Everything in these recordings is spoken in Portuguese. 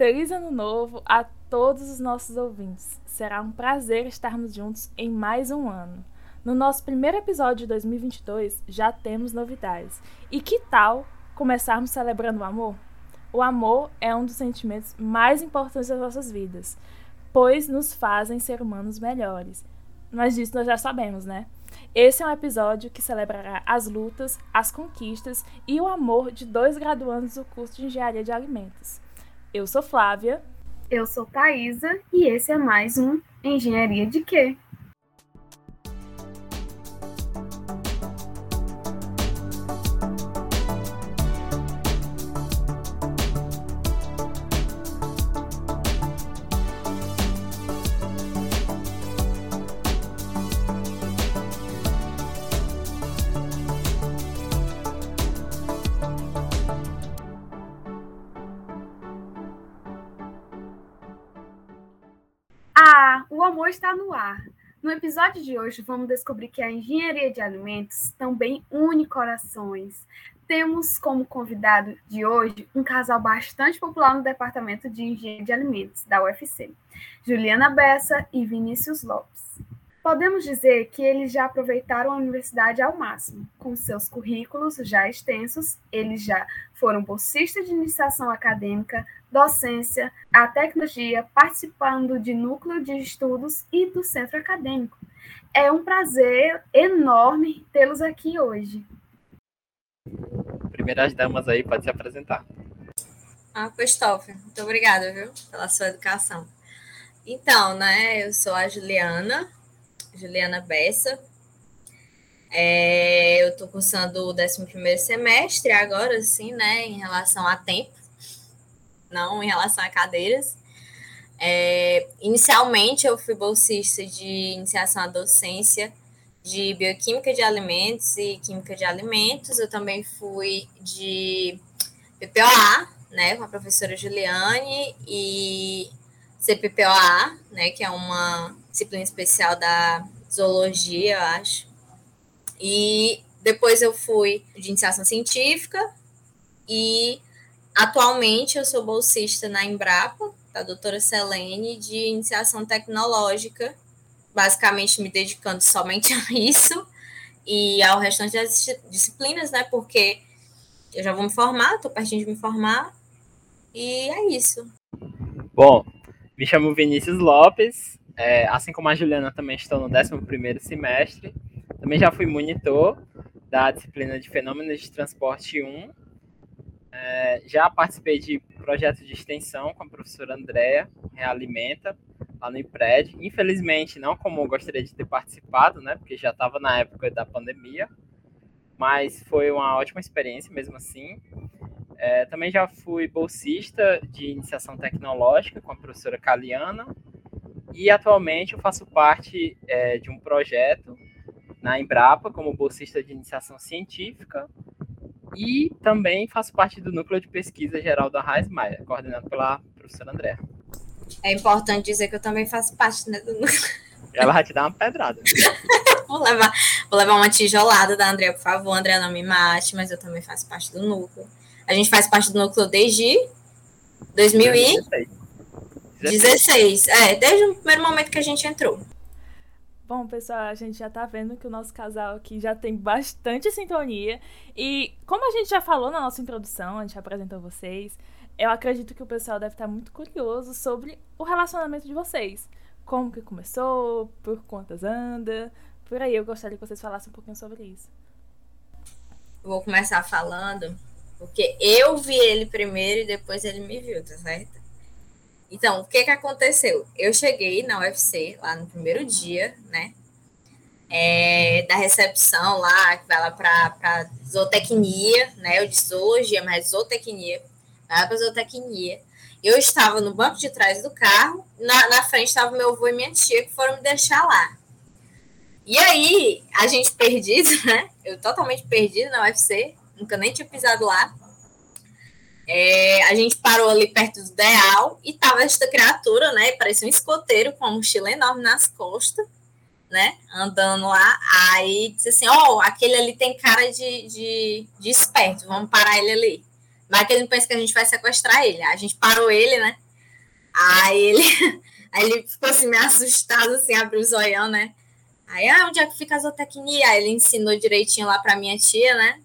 Feliz Ano Novo a todos os nossos ouvintes. Será um prazer estarmos juntos em mais um ano. No nosso primeiro episódio de 2022 já temos novidades. E que tal começarmos celebrando o amor? O amor é um dos sentimentos mais importantes das nossas vidas, pois nos fazem ser humanos melhores. Mas disso nós já sabemos, né? Esse é um episódio que celebrará as lutas, as conquistas e o amor de dois graduandos do curso de Engenharia de Alimentos. Eu sou Flávia. Eu sou Thaisa e esse é mais um Engenharia de Quê? Está no ar. No episódio de hoje, vamos descobrir que a engenharia de alimentos também une corações. Temos como convidado de hoje um casal bastante popular no departamento de engenharia de alimentos da UFC, Juliana Bessa e Vinícius Lopes. Podemos dizer que eles já aproveitaram a universidade ao máximo. Com seus currículos já extensos, eles já foram bolsistas de iniciação acadêmica, docência, a tecnologia, participando de núcleo de estudos e do centro acadêmico. É um prazer enorme tê-los aqui hoje. Primeiras damas aí, pode se apresentar. Ah, Christopher, muito obrigada, viu, pela sua educação. Então, né, eu sou a Juliana, Juliana Bessa. É, eu estou cursando o 11 semestre agora, sim, né, em relação a tempo não em relação a cadeiras. É, inicialmente, eu fui bolsista de iniciação à docência de bioquímica de alimentos e química de alimentos. Eu também fui de PPOA, né, com a professora Juliane, e CPPOA, né, que é uma disciplina especial da zoologia, eu acho. E depois eu fui de iniciação científica e Atualmente, eu sou bolsista na Embrapa, da doutora Selene, de iniciação tecnológica, basicamente me dedicando somente a isso e ao restante das disciplinas, né? Porque eu já vou me formar, estou pertinho de me formar, e é isso. Bom, me chamo Vinícius Lopes, é, assim como a Juliana, também estou no 11 semestre. Também já fui monitor da disciplina de Fenômenos de Transporte 1 é, já participei de projetos de extensão com a professora Andréa, Realimenta, lá no IPRED. Infelizmente, não como eu gostaria de ter participado, né? Porque já estava na época da pandemia. Mas foi uma ótima experiência mesmo assim. É, também já fui bolsista de iniciação tecnológica com a professora Caliana. E atualmente eu faço parte é, de um projeto na Embrapa como bolsista de iniciação científica e também faço parte do núcleo de pesquisa geral da Raiz Maia, coordenado pela professora André. É importante dizer que eu também faço parte né, do núcleo. Ela vai te dar uma pedrada. vou, levar, vou levar uma tijolada da André, por favor. André, não me mate, mas eu também faço parte do núcleo. A gente faz parte do núcleo desde 2016. 16. É, desde o primeiro momento que a gente entrou. Bom, pessoal, a gente já tá vendo que o nosso casal aqui já tem bastante sintonia. E como a gente já falou na nossa introdução, a gente apresentou vocês, eu acredito que o pessoal deve estar muito curioso sobre o relacionamento de vocês. Como que começou, por quantas anda, por aí. Eu gostaria que vocês falassem um pouquinho sobre isso. Vou começar falando, porque eu vi ele primeiro e depois ele me viu, tá certo? Então, o que que aconteceu? Eu cheguei na UFC lá no primeiro dia, né? É, da recepção lá, que vai lá para zootecnia, né? Eu disse zoologia, mas zootecnia. Vai para zootecnia. Eu estava no banco de trás do carro, na, na frente estava meu avô e minha tia, que foram me deixar lá. E aí, a gente perdido, né? Eu totalmente perdido na UFC, nunca nem tinha pisado lá. É, a gente parou ali perto do Deal e tava esta criatura, né? Parecia um escoteiro com uma mochila enorme nas costas, né? Andando lá. Aí disse assim: Ó, oh, aquele ali tem cara de, de, de esperto, vamos parar ele ali. Mas que ele não pensa que a gente vai sequestrar ele. A gente parou ele, né? Aí ele, aí ele ficou assim, meio assustado, assim, abriu o zoião, né? Aí, ah, onde é que fica a zootecnia? Aí ele ensinou direitinho lá pra minha tia, né?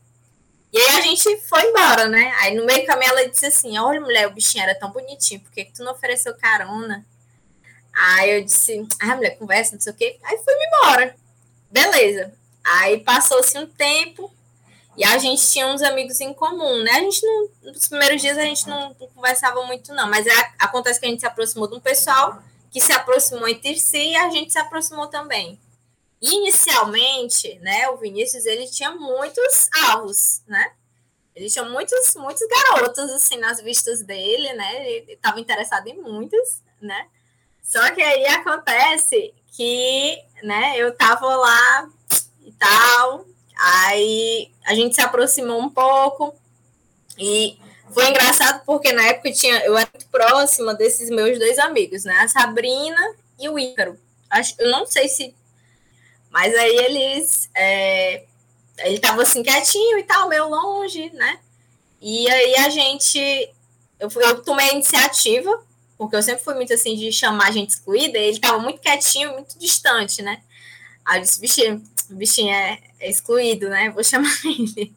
E aí a gente foi embora, né? Aí no meio do caminho ela disse assim: Olha, mulher, o bichinho era tão bonitinho, por que, que tu não ofereceu carona? Aí eu disse: Ah, mulher, conversa, não sei o quê. Aí fui-me embora. Beleza. Aí passou-se um tempo e a gente tinha uns amigos em comum, né? A gente não, nos primeiros dias a gente não, não conversava muito, não, mas é, acontece que a gente se aproximou de um pessoal que se aproximou entre si e a gente se aproximou também. Inicialmente, né, o Vinícius ele tinha muitos alvos, né? Ele tinha muitos, muitos garotos assim nas vistas dele, né? Ele estava interessado em muitas, né? Só que aí acontece que, né, eu tava lá e tal, aí a gente se aproximou um pouco e foi engraçado porque na época eu tinha, eu era muito próxima desses meus dois amigos, né? A Sabrina e o Ícaro. Acho, eu não sei se mas aí eles. É, ele tava assim quietinho e tal, meio longe, né? E aí a gente. Eu, eu tomei a iniciativa, porque eu sempre fui muito assim de chamar gente excluída, ele tava muito quietinho, muito distante, né? Aí eu disse, bichinho, bichinho é, é excluído, né? Vou chamar ele.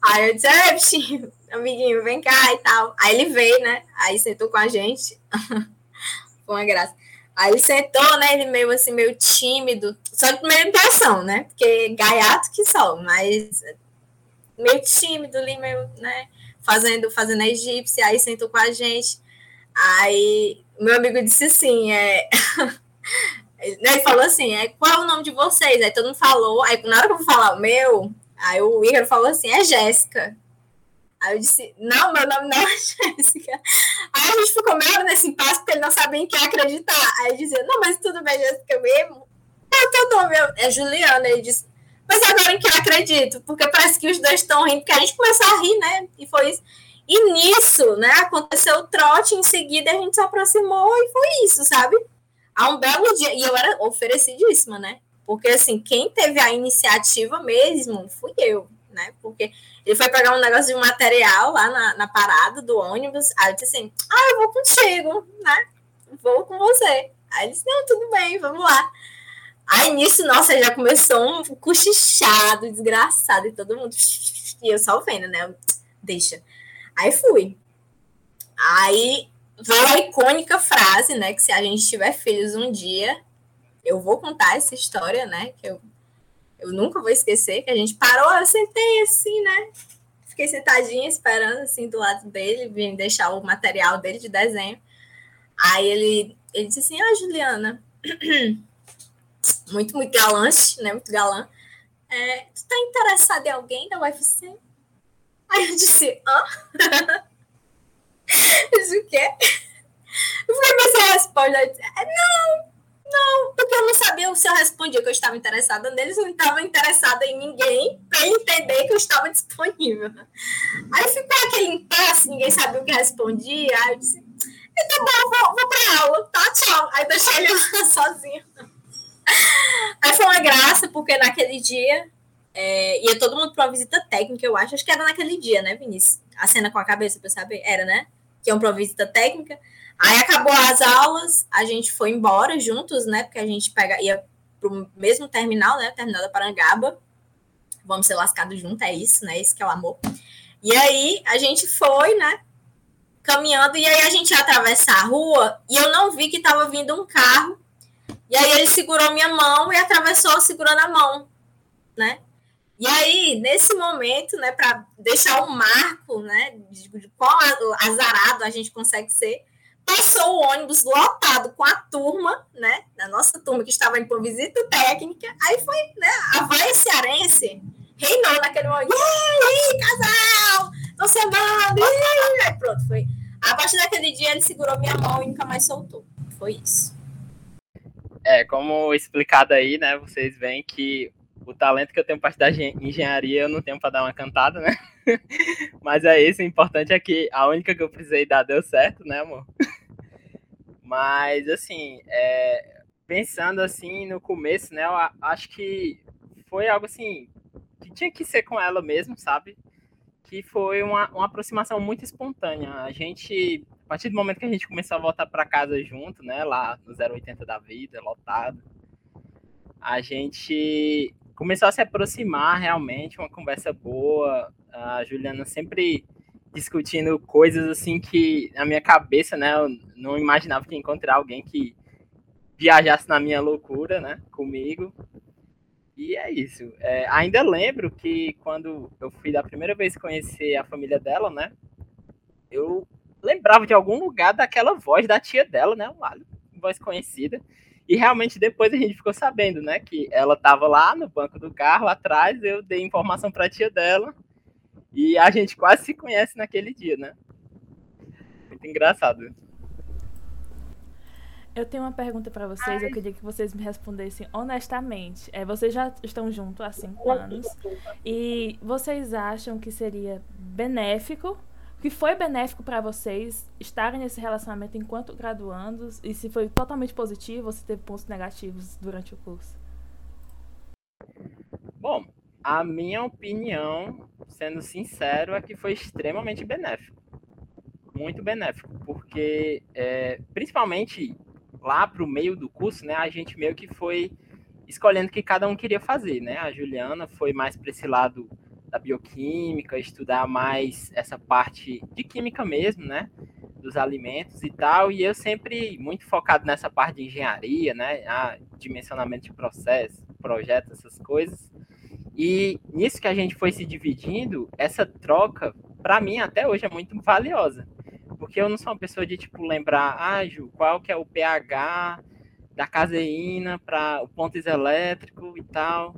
Aí eu disse, é, bichinho, amiguinho, vem cá e tal. Aí ele veio, né? Aí sentou com a gente. Foi uma graça. Aí sentou, né? Ele meio assim, meio tímido. Só de primeira impressão, né? Porque gaiato que só, mas meio tímido ali, meio, né? Fazendo, fazendo a egípcia, aí sentou com a gente. Aí meu amigo disse assim, é. ele falou assim, é, qual é o nome de vocês? Aí todo mundo falou, aí na hora que eu vou falar o meu, aí o Igor falou assim, é Jéssica. Aí eu disse, não, meu nome não é Jéssica. Aí a gente ficou meio nesse impasse porque ele não sabia em quem acreditar. Aí ele dizia, não, mas tudo bem, Jéssica mesmo. É o teu nome, é Juliana. Ele disse, mas agora em quem eu acredito? Porque parece que os dois estão rindo, porque a gente começou a rir, né? E foi isso. E nisso, né, aconteceu o trote, em seguida a gente se aproximou e foi isso, sabe? Há um belo dia, e eu era oferecidíssima, né? Porque, assim, quem teve a iniciativa mesmo fui eu, né? Porque ele foi pegar um negócio de material lá na, na parada do ônibus. Aí eu disse assim: Ah, eu vou contigo, né? Vou com você. Aí ele disse: Não, tudo bem, vamos lá. Aí nisso, nossa, já começou um cochichado desgraçado e todo mundo. E eu só vendo, né? Deixa. Aí fui. Aí veio a icônica frase, né? Que se a gente tiver filhos um dia, eu vou contar essa história, né? Que eu eu nunca vou esquecer que a gente parou, eu sentei assim, né? Fiquei sentadinha esperando assim do lado dele, vim deixar o material dele de desenho. Aí ele, ele disse assim: Ah, Juliana, muito, muito galante, né? Muito galã. É, tu tá interessada em alguém da UFC? Aí eu disse: Hã? eu o quê? Eu falei, mas a resposta, é, não, não, porque eu não sabia se eu respondia que eu estava interessada neles, eu não estava interessada em ninguém para entender que eu estava disponível. Aí ficou aquele impasse, ninguém sabia o que respondia. Aí eu disse, então bom, vou, vou para aula, tá? Tchau. Aí deixei ele lá sozinho. Aí foi uma graça, porque naquele dia é, ia todo mundo para uma visita técnica, eu acho. Acho que era naquele dia, né, Vinícius? A cena com a cabeça, para saber? Era, né? Que é uma visita técnica. Aí acabou as aulas, a gente foi embora juntos, né? Porque a gente pega, ia pro mesmo terminal, né? Terminal da Parangaba. Vamos ser lascados juntos, é isso, né? Isso que é o amor. E aí a gente foi, né? Caminhando, e aí a gente ia atravessar a rua e eu não vi que estava vindo um carro. E aí ele segurou minha mão e atravessou segurando a mão, né? E aí, nesse momento, né, para deixar um marco, né, de, de qual azarado a gente consegue ser, passou o ônibus lotado com a turma, né? Da nossa turma que estava indo por visita técnica. Aí foi, né? A vai cearense reinou naquele momento. Casal! Tô se! Aí pronto, foi. A partir daquele dia ele segurou minha mão e nunca mais soltou. Foi isso. É, como explicado aí, né? Vocês veem que o talento que eu tenho parte da engenharia eu não tenho para dar uma cantada, né? Mas é isso, o importante é que a única que eu precisei dar deu certo, né, amor? Mas, assim, é, pensando assim no começo, né, eu acho que foi algo assim que tinha que ser com ela mesmo, sabe? Que foi uma, uma aproximação muito espontânea. A gente a partir do momento que a gente começou a voltar para casa junto, né, lá no 080 da vida, lotado, a gente começou a se aproximar realmente, uma conversa boa. A Juliana sempre discutindo coisas assim que na minha cabeça, né, eu não imaginava que ia encontrar alguém que viajasse na minha loucura, né, comigo. E é isso. É, ainda lembro que quando eu fui da primeira vez conhecer a família dela, né, eu lembrava de algum lugar daquela voz da tia dela, né, uma voz conhecida. E realmente depois a gente ficou sabendo, né, que ela estava lá no banco do carro atrás, eu dei informação para a tia dela e a gente quase se conhece naquele dia, né? Muito engraçado. Eu tenho uma pergunta para vocês, Ai. eu queria que vocês me respondessem honestamente. É, vocês já estão juntos há cinco anos e vocês acham que seria benéfico que foi benéfico para vocês estarem nesse relacionamento enquanto graduandos e se foi totalmente positivo ou se teve pontos negativos durante o curso? Bom, a minha opinião, sendo sincero, é que foi extremamente benéfico. Muito benéfico, porque é, principalmente lá para o meio do curso, né, a gente meio que foi escolhendo o que cada um queria fazer, né? A Juliana foi mais para esse lado da bioquímica, estudar mais essa parte de química mesmo, né? Dos alimentos e tal. E eu sempre muito focado nessa parte de engenharia, né? A dimensionamento de processo, projetos, essas coisas. E nisso que a gente foi se dividindo, essa troca, para mim, até hoje é muito valiosa. Porque eu não sou uma pessoa de, tipo, lembrar, ah, Ju, qual que é o pH da caseína para o ponto iselétrico e tal.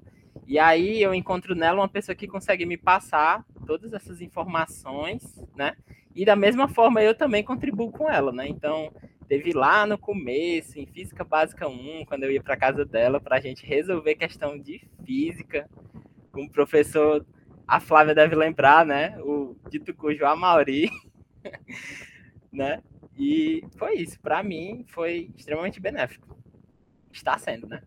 E aí eu encontro nela uma pessoa que consegue me passar todas essas informações, né? E da mesma forma eu também contribuo com ela, né? Então, teve lá no começo, em Física Básica 1, quando eu ia para casa dela, para a gente resolver questão de física, com o professor, a Flávia deve lembrar, né? O dito cujo Amauri, né? E foi isso. Para mim, foi extremamente benéfico. Está sendo, né?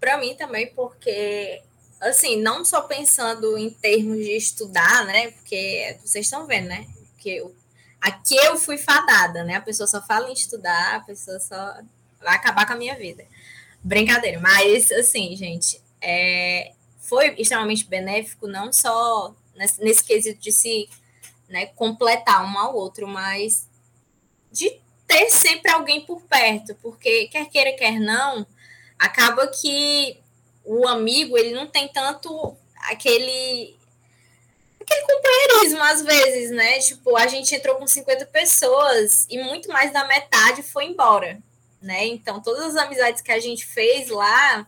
Para mim também, porque, assim, não só pensando em termos de estudar, né? Porque vocês estão vendo, né? Que eu, aqui eu fui fadada, né? A pessoa só fala em estudar, a pessoa só vai acabar com a minha vida. Brincadeira, mas, assim, gente, é, foi extremamente benéfico, não só nesse, nesse quesito de se né, completar um ao outro, mas de ter sempre alguém por perto, porque quer queira, quer não, acaba que o amigo ele não tem tanto aquele aquele companheirismo às vezes, né? Tipo, a gente entrou com 50 pessoas e muito mais da metade foi embora, né? Então, todas as amizades que a gente fez lá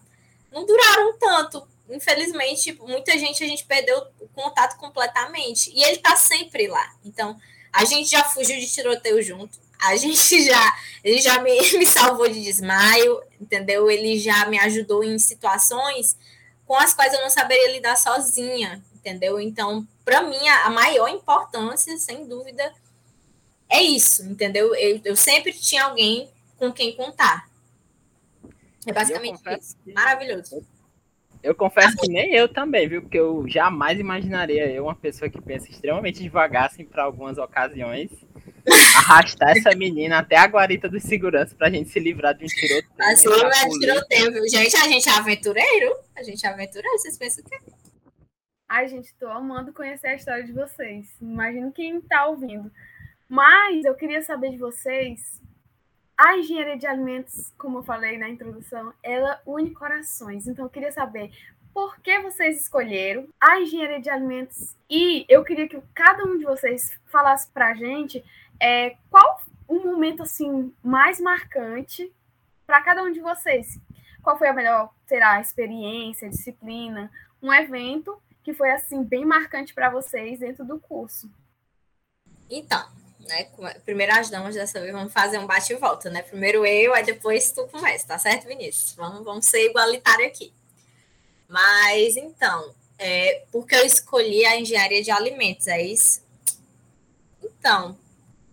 não duraram tanto. Infelizmente, muita gente a gente perdeu o contato completamente. E ele tá sempre lá. Então, a gente já fugiu de tiroteio junto a gente já, ele já me, me salvou de desmaio, entendeu? Ele já me ajudou em situações com as quais eu não saberia lidar sozinha, entendeu? Então, para mim, a maior importância, sem dúvida, é isso, entendeu? Eu, eu sempre tinha alguém com quem contar. É basicamente isso. Que... Maravilhoso. Eu confesso que nem eu também, viu? Porque eu jamais imaginaria eu, uma pessoa que pensa extremamente devagar, assim, para algumas ocasiões, arrastar essa menina até a guarita dos seguranças pra gente se livrar de um tiroteio. Assim não é tiroteio, viu? Gente, a gente é aventureiro. A gente é aventureiro, vocês pensam que é? Ai, gente, tô amando conhecer a história de vocês. Imagino quem tá ouvindo. Mas eu queria saber de vocês. A engenharia de alimentos, como eu falei na introdução, ela une corações. Então eu queria saber por que vocês escolheram a engenharia de alimentos e eu queria que cada um de vocês falasse para a gente é, qual o momento assim mais marcante para cada um de vocês? Qual foi a melhor, será, experiência, disciplina, um evento que foi assim bem marcante para vocês dentro do curso? Então, né, primeiro as damas dessa vez vamos fazer um bate e volta, né? Primeiro eu, aí depois tu começa, tá certo, Vinícius? Vamos, vamos ser igualitário aqui. Mas então, é, porque eu escolhi a engenharia de alimentos, é isso? Então,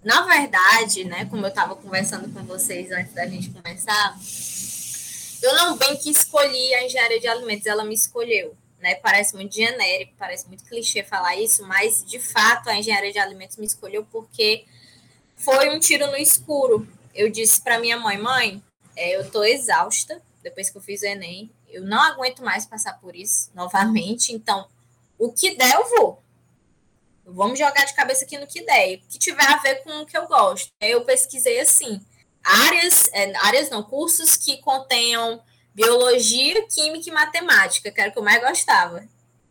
na verdade, né, como eu estava conversando com vocês antes da gente começar, eu não bem que escolhi a engenharia de alimentos, ela me escolheu. Né? Parece muito genérico, parece muito clichê falar isso, mas de fato a engenharia de alimentos me escolheu porque foi um tiro no escuro. Eu disse para minha mãe, mãe, é, eu tô exausta depois que eu fiz o Enem. Eu não aguento mais passar por isso novamente. Então, o que der, eu vou. Vamos jogar de cabeça aqui no que der. Que tiver a ver com o que eu gosto. Eu pesquisei assim, áreas, é, áreas não, cursos que contenham biologia, química e matemática, que era o que eu mais gostava.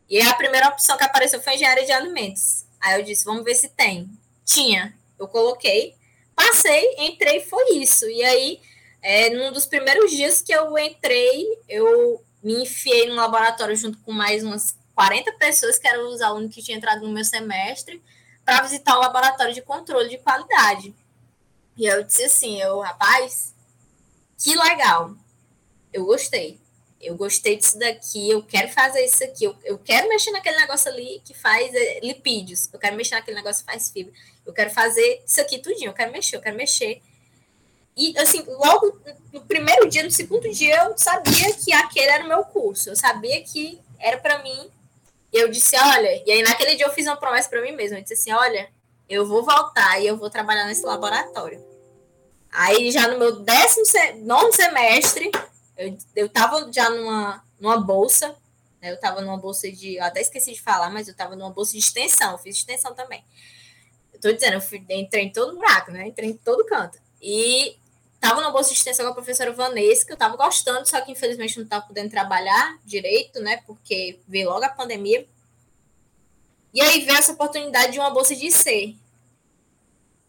E a primeira opção que apareceu foi engenharia de alimentos. Aí eu disse, vamos ver se tem. Tinha. Eu coloquei, passei, entrei, foi isso. E aí, é, num dos primeiros dias que eu entrei, eu me enfiei no laboratório junto com mais umas 40 pessoas, que eram os alunos que tinham entrado no meu semestre, para visitar o laboratório de controle de qualidade. E eu disse assim, eu, rapaz, que legal. Eu gostei. Eu gostei disso daqui, eu quero fazer isso aqui, eu, eu quero mexer naquele negócio ali que faz é, lipídios, eu quero mexer naquele negócio que faz fibra, eu quero fazer isso aqui tudinho, eu quero mexer, eu quero mexer. E, assim, logo no primeiro dia, no segundo dia, eu sabia que aquele era o meu curso, eu sabia que era para mim e eu disse, olha, e aí naquele dia eu fiz uma promessa para mim mesma. Eu disse assim, olha, eu vou voltar e eu vou trabalhar nesse laboratório. Aí já no meu décimo nono semestre, eu, eu tava já numa, numa bolsa, né? Eu tava numa bolsa de. Eu até esqueci de falar, mas eu tava numa bolsa de extensão, eu fiz extensão também. Eu tô dizendo, eu fui, entrei em todo buraco, né? Entrei em todo canto. E tava numa bolsa de extensão com a professora Vanessa, que eu tava gostando, só que infelizmente não tava podendo trabalhar direito, né? Porque veio logo a pandemia. E aí veio essa oportunidade de uma bolsa de IC.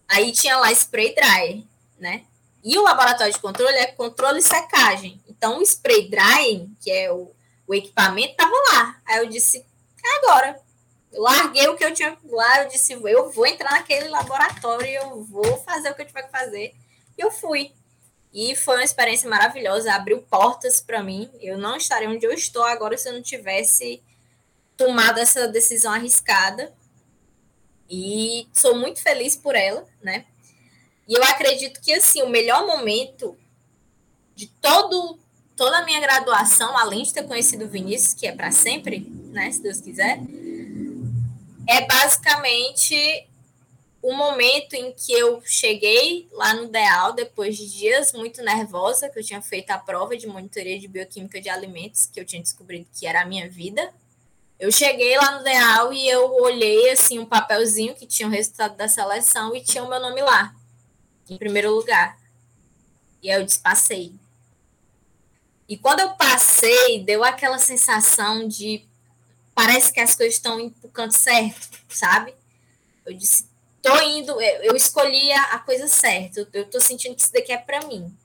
Aí tinha lá spray dry, né? E o laboratório de controle é controle e secagem. Então o spray drying, que é o, o equipamento, tava lá. Aí eu disse, é agora. Eu larguei o que eu tinha lá, eu disse, eu vou entrar naquele laboratório, eu vou fazer o que eu tiver que fazer. E eu fui. E foi uma experiência maravilhosa, abriu portas para mim. Eu não estaria onde eu estou agora se eu não tivesse tomado essa decisão arriscada. E sou muito feliz por ela, né? E eu acredito que assim, o melhor momento de todo toda a minha graduação, além de ter conhecido o Vinícius, que é para sempre, né, se Deus quiser, é basicamente o momento em que eu cheguei lá no DEAL, depois de dias muito nervosa, que eu tinha feito a prova de monitoria de bioquímica de alimentos, que eu tinha descobrido que era a minha vida. Eu cheguei lá no DEAL e eu olhei assim um papelzinho que tinha o resultado da seleção e tinha o meu nome lá, em primeiro lugar. E aí eu passei. E quando eu passei, deu aquela sensação de parece que as coisas estão indo para o canto certo, sabe? Eu disse, tô indo, eu escolhi a, coisa certa, eu tô sentindo que isso daqui é para mim.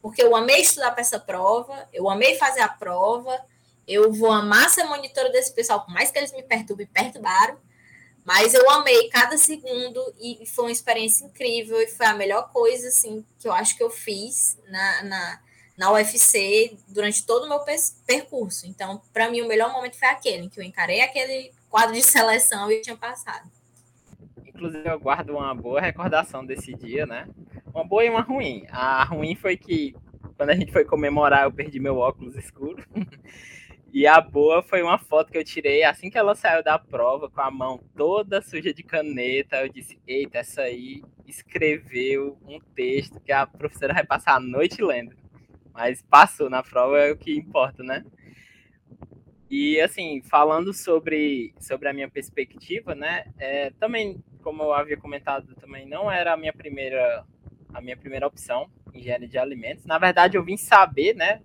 Porque eu amei estudar para essa prova, eu amei fazer a prova, eu vou amar ser monitora desse pessoal, por mais que eles me perturbem, perturbaram, mas eu amei cada segundo e foi uma experiência incrível e foi a melhor coisa, assim, que eu acho que eu fiz na, na, na UFC durante todo o meu percurso. Então, para mim, o melhor momento foi aquele, em que eu encarei aquele quadro de seleção e tinha passado. Inclusive, eu guardo uma boa recordação desse dia, né? Uma boa e uma ruim. A ruim foi que, quando a gente foi comemorar, eu perdi meu óculos escuro. E a boa foi uma foto que eu tirei assim que ela saiu da prova, com a mão toda suja de caneta. Eu disse: Eita, essa aí escreveu um texto que a professora vai passar a noite lendo. Mas passou na prova, é o que importa, né? E assim, falando sobre, sobre a minha perspectiva, né? É, também, como eu havia comentado, também não era a minha primeira a minha primeira opção, engenharia de alimentos. Na verdade, eu vim saber, né,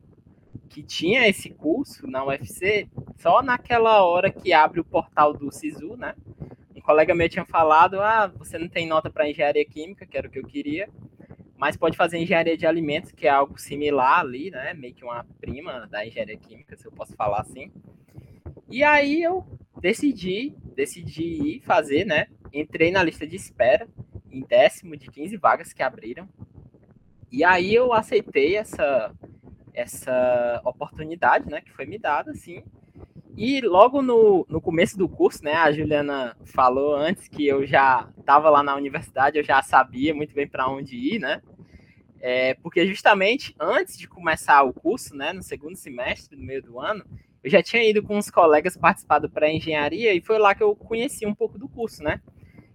que tinha esse curso na UFC só naquela hora que abre o portal do SISU, né? Um colega meu tinha falado: ah, você não tem nota para engenharia química, que era o que eu queria, mas pode fazer engenharia de alimentos, que é algo similar ali, né? Meio que uma prima da engenharia química, se eu posso falar assim. E aí eu decidi, decidi ir fazer, né? Entrei na lista de espera, em décimo de 15 vagas que abriram. E aí eu aceitei essa, essa oportunidade, né, que foi me dada, assim. E logo no, no começo do curso, né, a Juliana falou antes que eu já estava lá na universidade, eu já sabia muito bem para onde ir, né? É, porque justamente antes de começar o curso, né, no segundo semestre, no meio do ano, eu já tinha ido com uns colegas participar do pré-engenharia e foi lá que eu conheci um pouco do curso, né?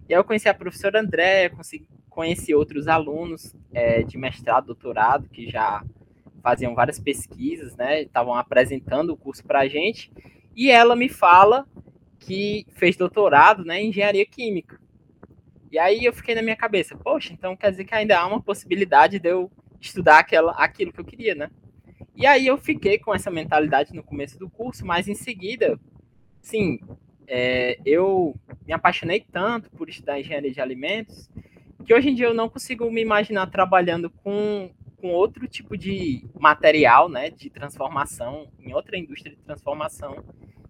E aí eu conheci a professora André, consegui, conheci outros alunos é, de mestrado, doutorado, que já faziam várias pesquisas, né? Estavam apresentando o curso para a gente. E ela me fala que fez doutorado né, em engenharia química. E aí eu fiquei na minha cabeça, poxa, então quer dizer que ainda há uma possibilidade de eu estudar aquela, aquilo que eu queria, né? E aí eu fiquei com essa mentalidade no começo do curso, mas em seguida, sim, é, eu me apaixonei tanto por estudar engenharia de alimentos que hoje em dia eu não consigo me imaginar trabalhando com, com outro tipo de material, né, de transformação, em outra indústria de transformação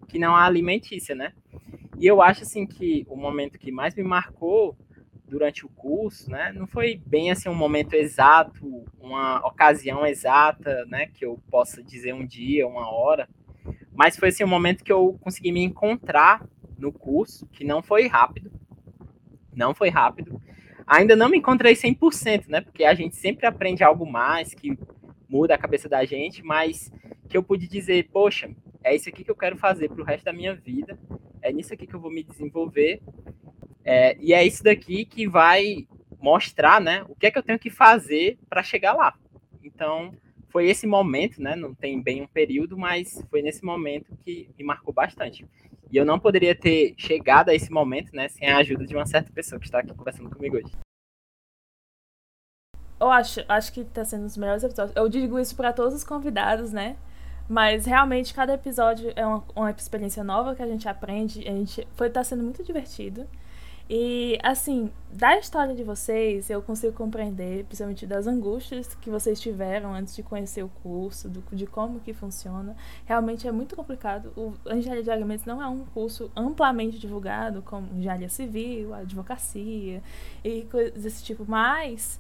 que não a alimentícia, né? E eu acho assim que o momento que mais me marcou durante o curso, né, não foi bem assim um momento exato, uma ocasião exata, né, que eu possa dizer um dia, uma hora, mas foi assim um momento que eu consegui me encontrar no curso, que não foi rápido, não foi rápido. Ainda não me encontrei 100%, né, porque a gente sempre aprende algo mais que muda a cabeça da gente, mas que eu pude dizer, poxa, é isso aqui que eu quero fazer para o resto da minha vida, é nisso aqui que eu vou me desenvolver, é, e é isso daqui que vai mostrar, né, o que é que eu tenho que fazer para chegar lá. Então, foi esse momento, né, não tem bem um período, mas foi nesse momento que me marcou bastante. E eu não poderia ter chegado a esse momento, né, sem a ajuda de uma certa pessoa que está aqui conversando comigo hoje. Eu acho, acho que está sendo um dos melhores episódios. Eu digo isso para todos os convidados, né? Mas realmente cada episódio é uma, uma experiência nova que a gente aprende. A gente foi tá sendo muito divertido. E assim, da história de vocês, eu consigo compreender, principalmente das angústias que vocês tiveram antes de conhecer o curso, do, de como que funciona. Realmente é muito complicado. O engenharia de alimentos não é um curso amplamente divulgado, como engenharia civil, advocacia e coisas desse tipo. Mas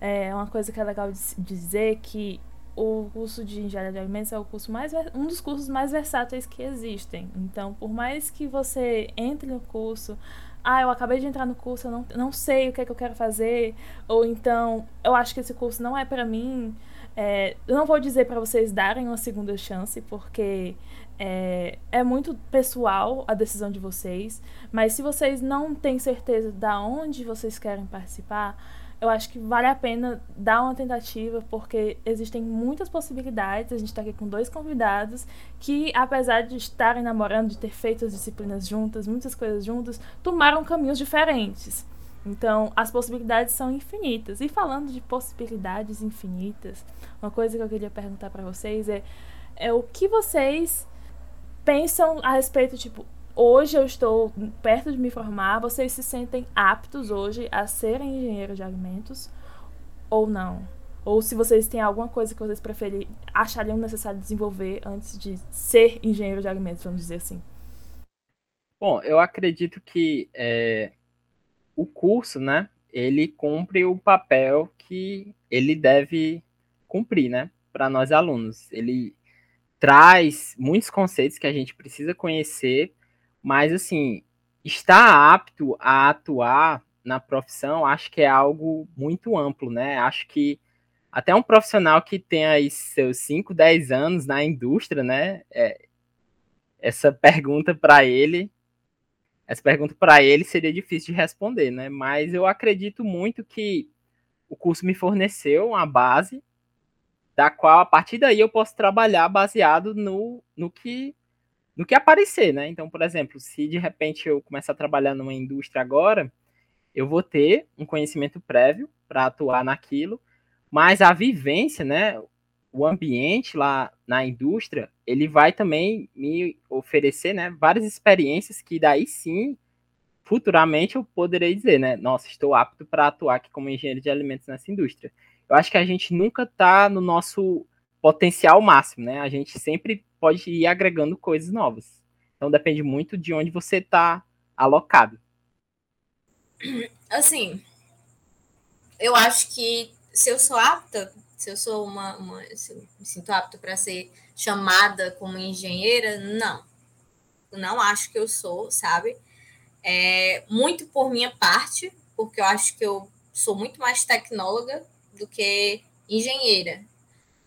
é uma coisa que é legal dizer que o curso de engenharia de alimentos é o curso mais um dos cursos mais versáteis que existem. Então, por mais que você entre no curso, ah, eu acabei de entrar no curso, eu não, não sei o que é que eu quero fazer, ou então eu acho que esse curso não é para mim. É, eu não vou dizer para vocês darem uma segunda chance, porque é, é muito pessoal a decisão de vocês. Mas se vocês não têm certeza de onde vocês querem participar, eu acho que vale a pena dar uma tentativa, porque existem muitas possibilidades. A gente está aqui com dois convidados que, apesar de estarem namorando, de ter feito as disciplinas juntas, muitas coisas juntas, tomaram caminhos diferentes. Então, as possibilidades são infinitas. E falando de possibilidades infinitas, uma coisa que eu queria perguntar para vocês é, é o que vocês pensam a respeito, tipo, hoje eu estou perto de me formar, vocês se sentem aptos hoje a serem engenheiros de alimentos ou não? Ou se vocês têm alguma coisa que vocês preferem, achariam necessário desenvolver antes de ser engenheiro de alimentos, vamos dizer assim? Bom, eu acredito que é, o curso, né, ele cumpre o papel que ele deve cumprir, né, para nós alunos. Ele traz muitos conceitos que a gente precisa conhecer mas, assim, estar apto a atuar na profissão, acho que é algo muito amplo, né? Acho que até um profissional que tem aí seus 5, 10 anos na indústria, né? É, essa pergunta para ele, essa pergunta para ele seria difícil de responder, né? Mas eu acredito muito que o curso me forneceu uma base da qual a partir daí eu posso trabalhar baseado no, no que no que aparecer, né? Então, por exemplo, se de repente eu começar a trabalhar numa indústria agora, eu vou ter um conhecimento prévio para atuar naquilo, mas a vivência, né, o ambiente lá na indústria, ele vai também me oferecer, né, várias experiências que daí sim, futuramente eu poderei dizer, né, nossa, estou apto para atuar aqui como engenheiro de alimentos nessa indústria. Eu acho que a gente nunca está no nosso potencial máximo, né? A gente sempre pode ir agregando coisas novas. Então depende muito de onde você está alocado. Assim, eu acho que se eu sou apta, se eu sou uma, uma se eu me sinto apta para ser chamada como engenheira, não. Não acho que eu sou, sabe? É, muito por minha parte, porque eu acho que eu sou muito mais tecnóloga do que engenheira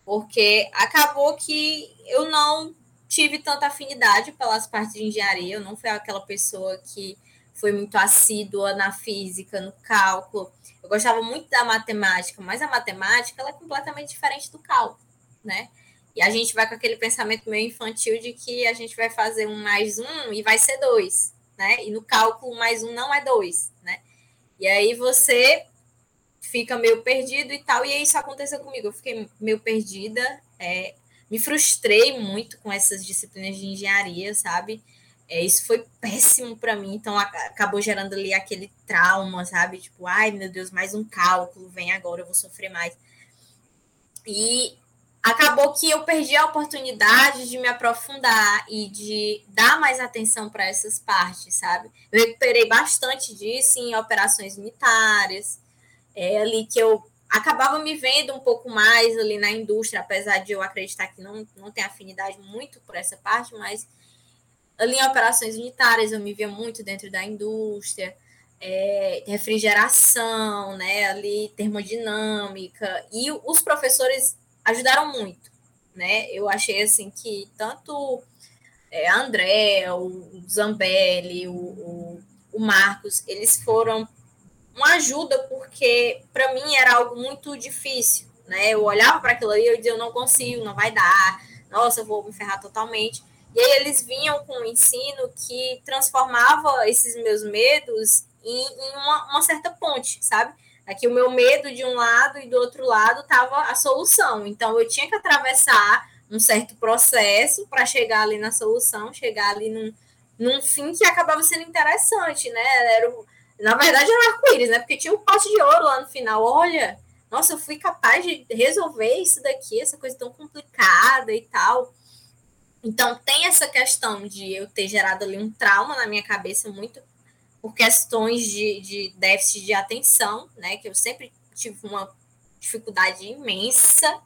porque acabou que eu não tive tanta afinidade pelas partes de engenharia, eu não fui aquela pessoa que foi muito assídua na física, no cálculo. Eu gostava muito da matemática, mas a matemática ela é completamente diferente do cálculo, né? E a gente vai com aquele pensamento meio infantil de que a gente vai fazer um mais um e vai ser dois, né? E no cálculo, mais um não é dois, né? E aí você fica meio perdido e tal. E isso aconteceu comigo. Eu fiquei meio perdida, é, me frustrei muito com essas disciplinas de engenharia, sabe? É, isso foi péssimo para mim, então acabou gerando ali aquele trauma, sabe? Tipo, ai meu Deus, mais um cálculo, vem agora, eu vou sofrer mais. E acabou que eu perdi a oportunidade de me aprofundar e de dar mais atenção para essas partes, sabe? Eu recuperei bastante disso em operações unitárias, é ali que eu acabava me vendo um pouco mais ali na indústria, apesar de eu acreditar que não, não tem afinidade muito por essa parte, mas ali em operações unitárias eu me via muito dentro da indústria, é, refrigeração, né, ali termodinâmica, e os professores ajudaram muito, né, eu achei assim que tanto é, André, o Zambelli, o, o, o Marcos, eles foram uma ajuda, porque para mim era algo muito difícil, né? Eu olhava para aquilo ali e eu dizia, eu não consigo, não vai dar, nossa, eu vou me ferrar totalmente. E aí eles vinham com um ensino que transformava esses meus medos em, em uma, uma, certa ponte, sabe? Aqui o meu medo de um lado e do outro lado estava a solução. Então eu tinha que atravessar um certo processo para chegar ali na solução, chegar ali num, num fim que acabava sendo interessante, né? Era o, na verdade era arco-íris, né? Porque tinha um pote de ouro lá no final. Olha, nossa, eu fui capaz de resolver isso daqui, essa coisa tão complicada e tal. Então, tem essa questão de eu ter gerado ali um trauma na minha cabeça, muito por questões de, de déficit de atenção, né? Que eu sempre tive uma dificuldade imensa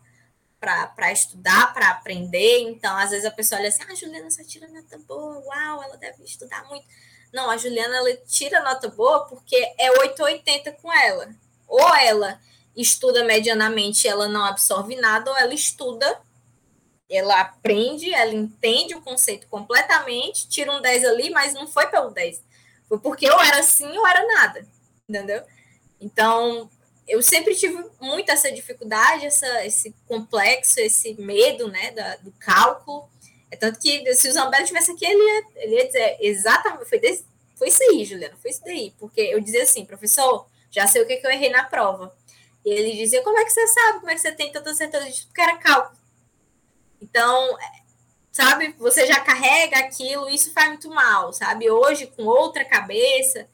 para estudar, para aprender. Então, às vezes a pessoa olha assim: ah, Juliana só tira nota boa, uau, ela deve estudar muito. Não, a Juliana ela tira nota boa porque é 880 com ela. Ou ela estuda medianamente, ela não absorve nada, ou ela estuda, ela aprende, ela entende o conceito completamente, tira um 10 ali, mas não foi pelo 10. Foi porque ou era assim ou era nada. Entendeu? Então, eu sempre tive muito essa dificuldade, essa, esse complexo, esse medo né, da, do cálculo. É tanto que se o Zambelli tivesse aqui, ele ia, ele ia dizer exatamente, foi, desse, foi isso aí, Juliana, foi isso daí. Porque eu dizia assim, professor, já sei o que, que eu errei na prova. E ele dizia, como é que você sabe? Como é que você tem tanta certeza disso? Porque era cálculo. Então, sabe, você já carrega aquilo, isso faz muito mal, sabe? Hoje, com outra cabeça,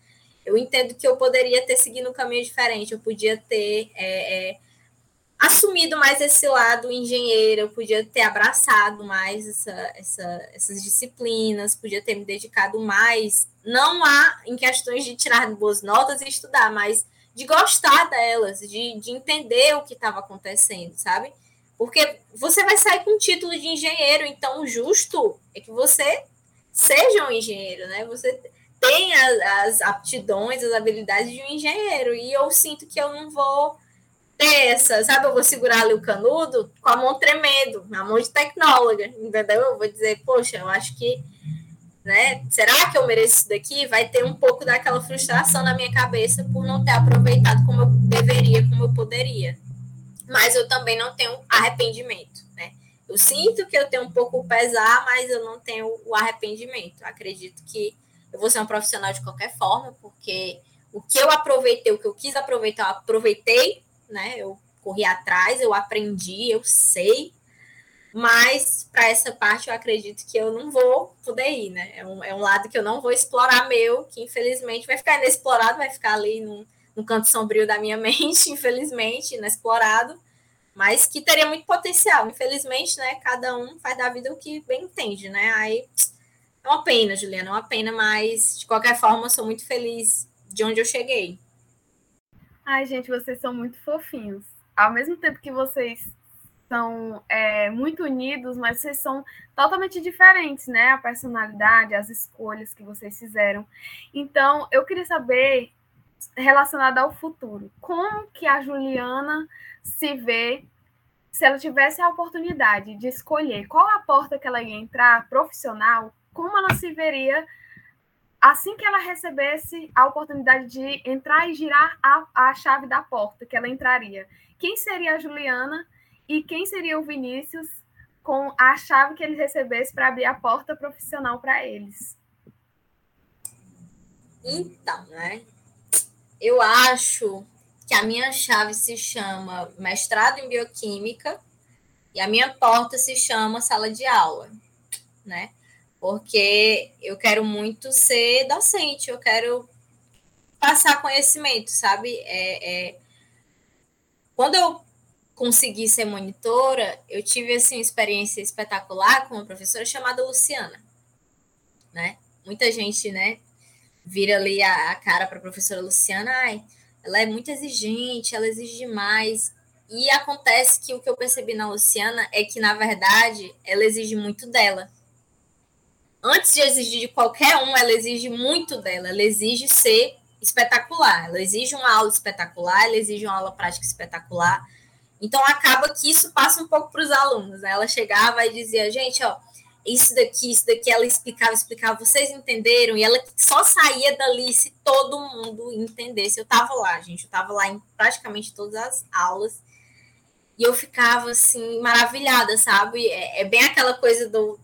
eu entendo que eu poderia ter seguido um caminho diferente, eu podia ter é, é, assumido mais esse lado engenheiro, eu podia ter abraçado mais essa, essa, essas disciplinas, podia ter me dedicado mais, não há em questões de tirar boas notas e estudar, mas de gostar delas, de, de entender o que estava acontecendo, sabe? Porque você vai sair com o título de engenheiro, então o justo é que você seja um engenheiro, né? Você tem as, as aptidões, as habilidades de um engenheiro, e eu sinto que eu não vou ter essa, sabe? Eu vou segurar ali o canudo com a mão tremendo, a mão de tecnóloga, entendeu? Eu vou dizer, poxa, eu acho que, né? Será que eu mereço isso daqui? Vai ter um pouco daquela frustração na minha cabeça por não ter aproveitado como eu deveria, como eu poderia. Mas eu também não tenho arrependimento, né? Eu sinto que eu tenho um pouco o pesar, mas eu não tenho o arrependimento. Acredito que eu vou ser um profissional de qualquer forma, porque o que eu aproveitei, o que eu quis aproveitar, eu aproveitei né? Eu corri atrás, eu aprendi, eu sei, mas para essa parte eu acredito que eu não vou poder ir, né? É um, é um lado que eu não vou explorar meu, que infelizmente vai ficar inexplorado, vai ficar ali no, no canto sombrio da minha mente, infelizmente, inexplorado, mas que teria muito potencial. Infelizmente, né? Cada um faz da vida o que bem entende, né? Aí é uma pena, Juliana, é uma pena, mas de qualquer forma eu sou muito feliz de onde eu cheguei. Ai, gente, vocês são muito fofinhos. Ao mesmo tempo que vocês são é, muito unidos, mas vocês são totalmente diferentes, né? A personalidade, as escolhas que vocês fizeram. Então, eu queria saber, relacionado ao futuro, como que a Juliana se vê se ela tivesse a oportunidade de escolher qual a porta que ela ia entrar profissional, como ela se veria assim que ela recebesse a oportunidade de entrar e girar a, a chave da porta que ela entraria, quem seria a Juliana e quem seria o Vinícius com a chave que eles recebessem para abrir a porta profissional para eles? Então, né? Eu acho que a minha chave se chama mestrado em bioquímica e a minha porta se chama sala de aula, né? Porque eu quero muito ser docente, eu quero passar conhecimento, sabe? É, é... Quando eu consegui ser monitora, eu tive assim uma experiência espetacular com uma professora chamada Luciana, né? Muita gente, né, vira ali a, a cara para a professora Luciana, ai, ela é muito exigente, ela exige demais. E acontece que o que eu percebi na Luciana é que, na verdade, ela exige muito dela. Antes de exigir de qualquer um, ela exige muito dela. Ela exige ser espetacular. Ela exige uma aula espetacular, ela exige uma aula prática espetacular. Então, acaba que isso passa um pouco para os alunos. Né? Ela chegava e dizia, gente, ó, isso daqui, isso daqui, ela explicava, explicava, vocês entenderam? E ela só saía dali se todo mundo entendesse. Eu estava lá, gente, eu estava lá em praticamente todas as aulas. E eu ficava, assim, maravilhada, sabe? É, é bem aquela coisa do,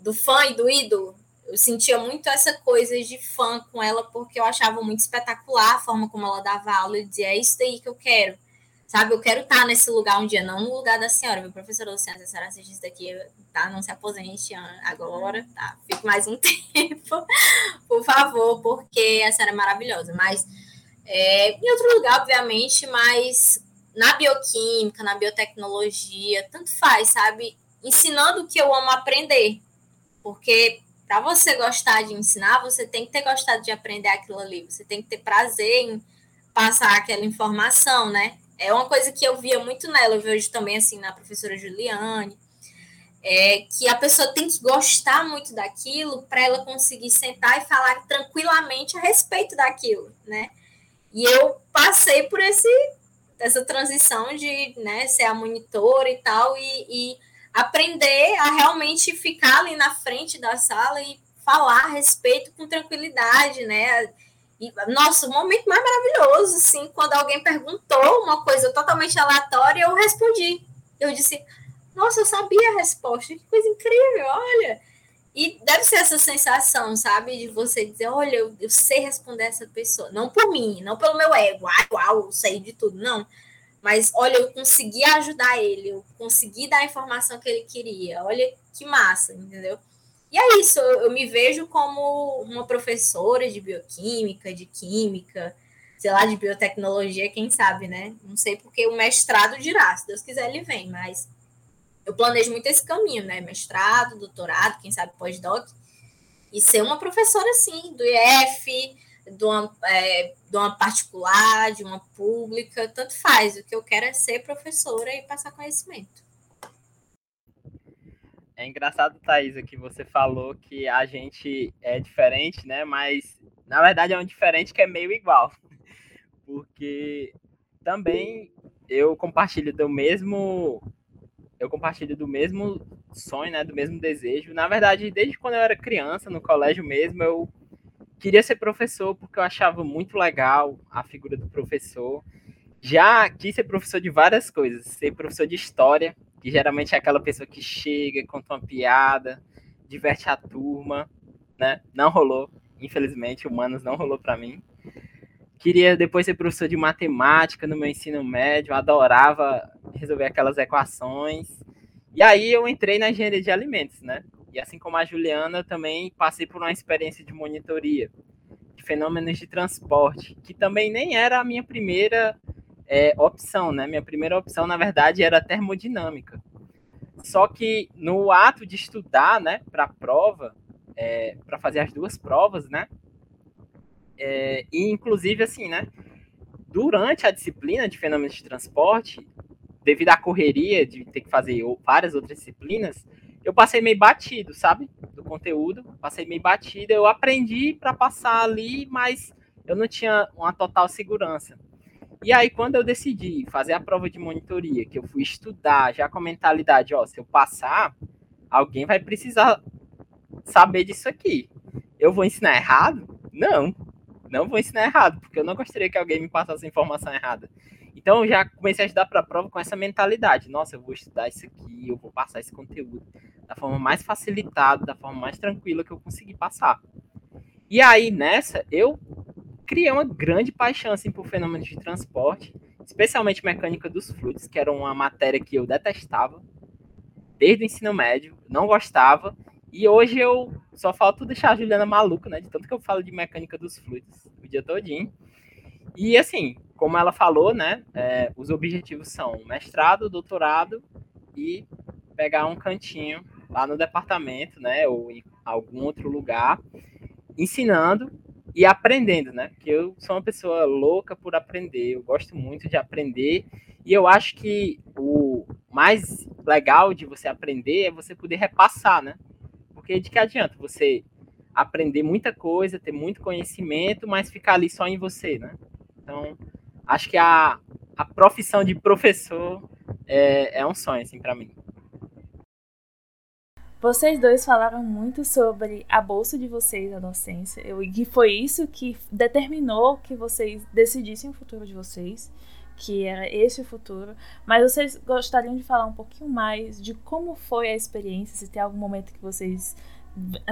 do fã e do ídolo. Eu sentia muito essa coisa de fã com ela, porque eu achava muito espetacular a forma como ela dava aula. e dizia, é isso daí que eu quero sabe? Eu quero estar nesse lugar um dia, não no lugar da senhora, meu professor Luciana, a senhora assiste isso daqui, tá? Não se aposente agora, tá? Fique mais um tempo, por favor, porque a senhora é maravilhosa. Mas é, em outro lugar, obviamente, mas na bioquímica, na biotecnologia, tanto faz, sabe? Ensinando o que eu amo aprender. Porque para você gostar de ensinar, você tem que ter gostado de aprender aquilo ali, você tem que ter prazer em passar aquela informação, né? É uma coisa que eu via muito nela, eu vejo também assim na professora Juliane, é que a pessoa tem que gostar muito daquilo para ela conseguir sentar e falar tranquilamente a respeito daquilo, né? E eu passei por esse essa transição de né, ser a monitora e tal, e, e aprender a realmente ficar ali na frente da sala e falar a respeito com tranquilidade, né? E, nossa, o momento mais maravilhoso, assim, quando alguém perguntou uma coisa totalmente aleatória, eu respondi. Eu disse, nossa, eu sabia a resposta, que coisa incrível, olha. E deve ser essa sensação, sabe, de você dizer, olha, eu, eu sei responder essa pessoa. Não por mim, não pelo meu ego, ah, uau, sei de tudo, não. Mas, olha, eu consegui ajudar ele, eu consegui dar a informação que ele queria. Olha que massa, entendeu? E é isso, eu, eu me vejo como uma professora de bioquímica, de química, sei lá, de biotecnologia, quem sabe, né? Não sei porque o mestrado dirá, se Deus quiser ele vem, mas eu planejo muito esse caminho, né? Mestrado, doutorado, quem sabe pós-doc, e ser uma professora, assim, do IF, de uma, é, de uma particular, de uma pública, tanto faz. O que eu quero é ser professora e passar conhecimento. É engraçado, Thaisa, que você falou que a gente é diferente, né? Mas na verdade é um diferente que é meio igual. Porque também eu compartilho do mesmo eu compartilho do mesmo sonho, né, do mesmo desejo. Na verdade, desde quando eu era criança, no colégio mesmo, eu queria ser professor porque eu achava muito legal a figura do professor. Já quis ser professor de várias coisas, ser professor de história, que geralmente é aquela pessoa que chega, conta uma piada, diverte a turma, né? Não rolou, infelizmente, humanos não rolou para mim. Queria depois ser professor de matemática no meu ensino médio, adorava resolver aquelas equações. E aí eu entrei na engenharia de alimentos, né? E assim como a Juliana, também passei por uma experiência de monitoria de fenômenos de transporte, que também nem era a minha primeira é, opção, né? Minha primeira opção, na verdade, era termodinâmica. Só que no ato de estudar, né, para a prova, é, para fazer as duas provas, né? É, e inclusive assim, né? Durante a disciplina de fenômenos de transporte, devido à correria de ter que fazer várias outras disciplinas, eu passei meio batido, sabe? Do conteúdo, passei meio batido. Eu aprendi para passar ali, mas eu não tinha uma total segurança. E aí, quando eu decidi fazer a prova de monitoria, que eu fui estudar já com a mentalidade, ó, se eu passar, alguém vai precisar saber disso aqui. Eu vou ensinar errado? não, não vou ensinar errado, porque eu não gostaria que alguém me passasse informação errada. Então já comecei a estudar para a prova com essa mentalidade. Nossa, eu vou estudar isso aqui, eu vou passar esse conteúdo da forma mais facilitada, da forma mais tranquila que eu conseguir passar. E aí, nessa, eu criei uma grande paixão assim, por fenômenos de transporte, especialmente mecânica dos fluidos, que era uma matéria que eu detestava desde o ensino médio, não gostava, e hoje eu só falta deixar a Juliana maluca, né? De tanto que eu falo de mecânica dos fluidos o dia todinho. E assim, como ela falou, né? É, os objetivos são mestrado, doutorado e pegar um cantinho lá no departamento, né? Ou em algum outro lugar, ensinando e aprendendo, né? Porque eu sou uma pessoa louca por aprender, eu gosto muito de aprender e eu acho que o mais legal de você aprender é você poder repassar, né? Porque de que adianta você aprender muita coisa, ter muito conhecimento, mas ficar ali só em você, né? Então, acho que a, a profissão de professor é, é um sonho, assim, para mim. Vocês dois falaram muito sobre a bolsa de vocês na docência, e foi isso que determinou que vocês decidissem o futuro de vocês, que era esse o futuro. Mas vocês gostariam de falar um pouquinho mais de como foi a experiência, se tem algum momento que vocês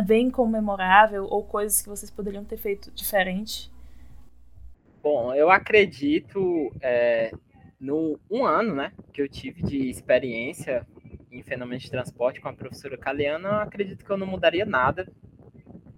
veem como memorável ou coisas que vocês poderiam ter feito diferente? Bom, eu acredito é, no um ano, né, que eu tive de experiência em fenômenos de transporte com a professora Caliana, eu acredito que eu não mudaria nada.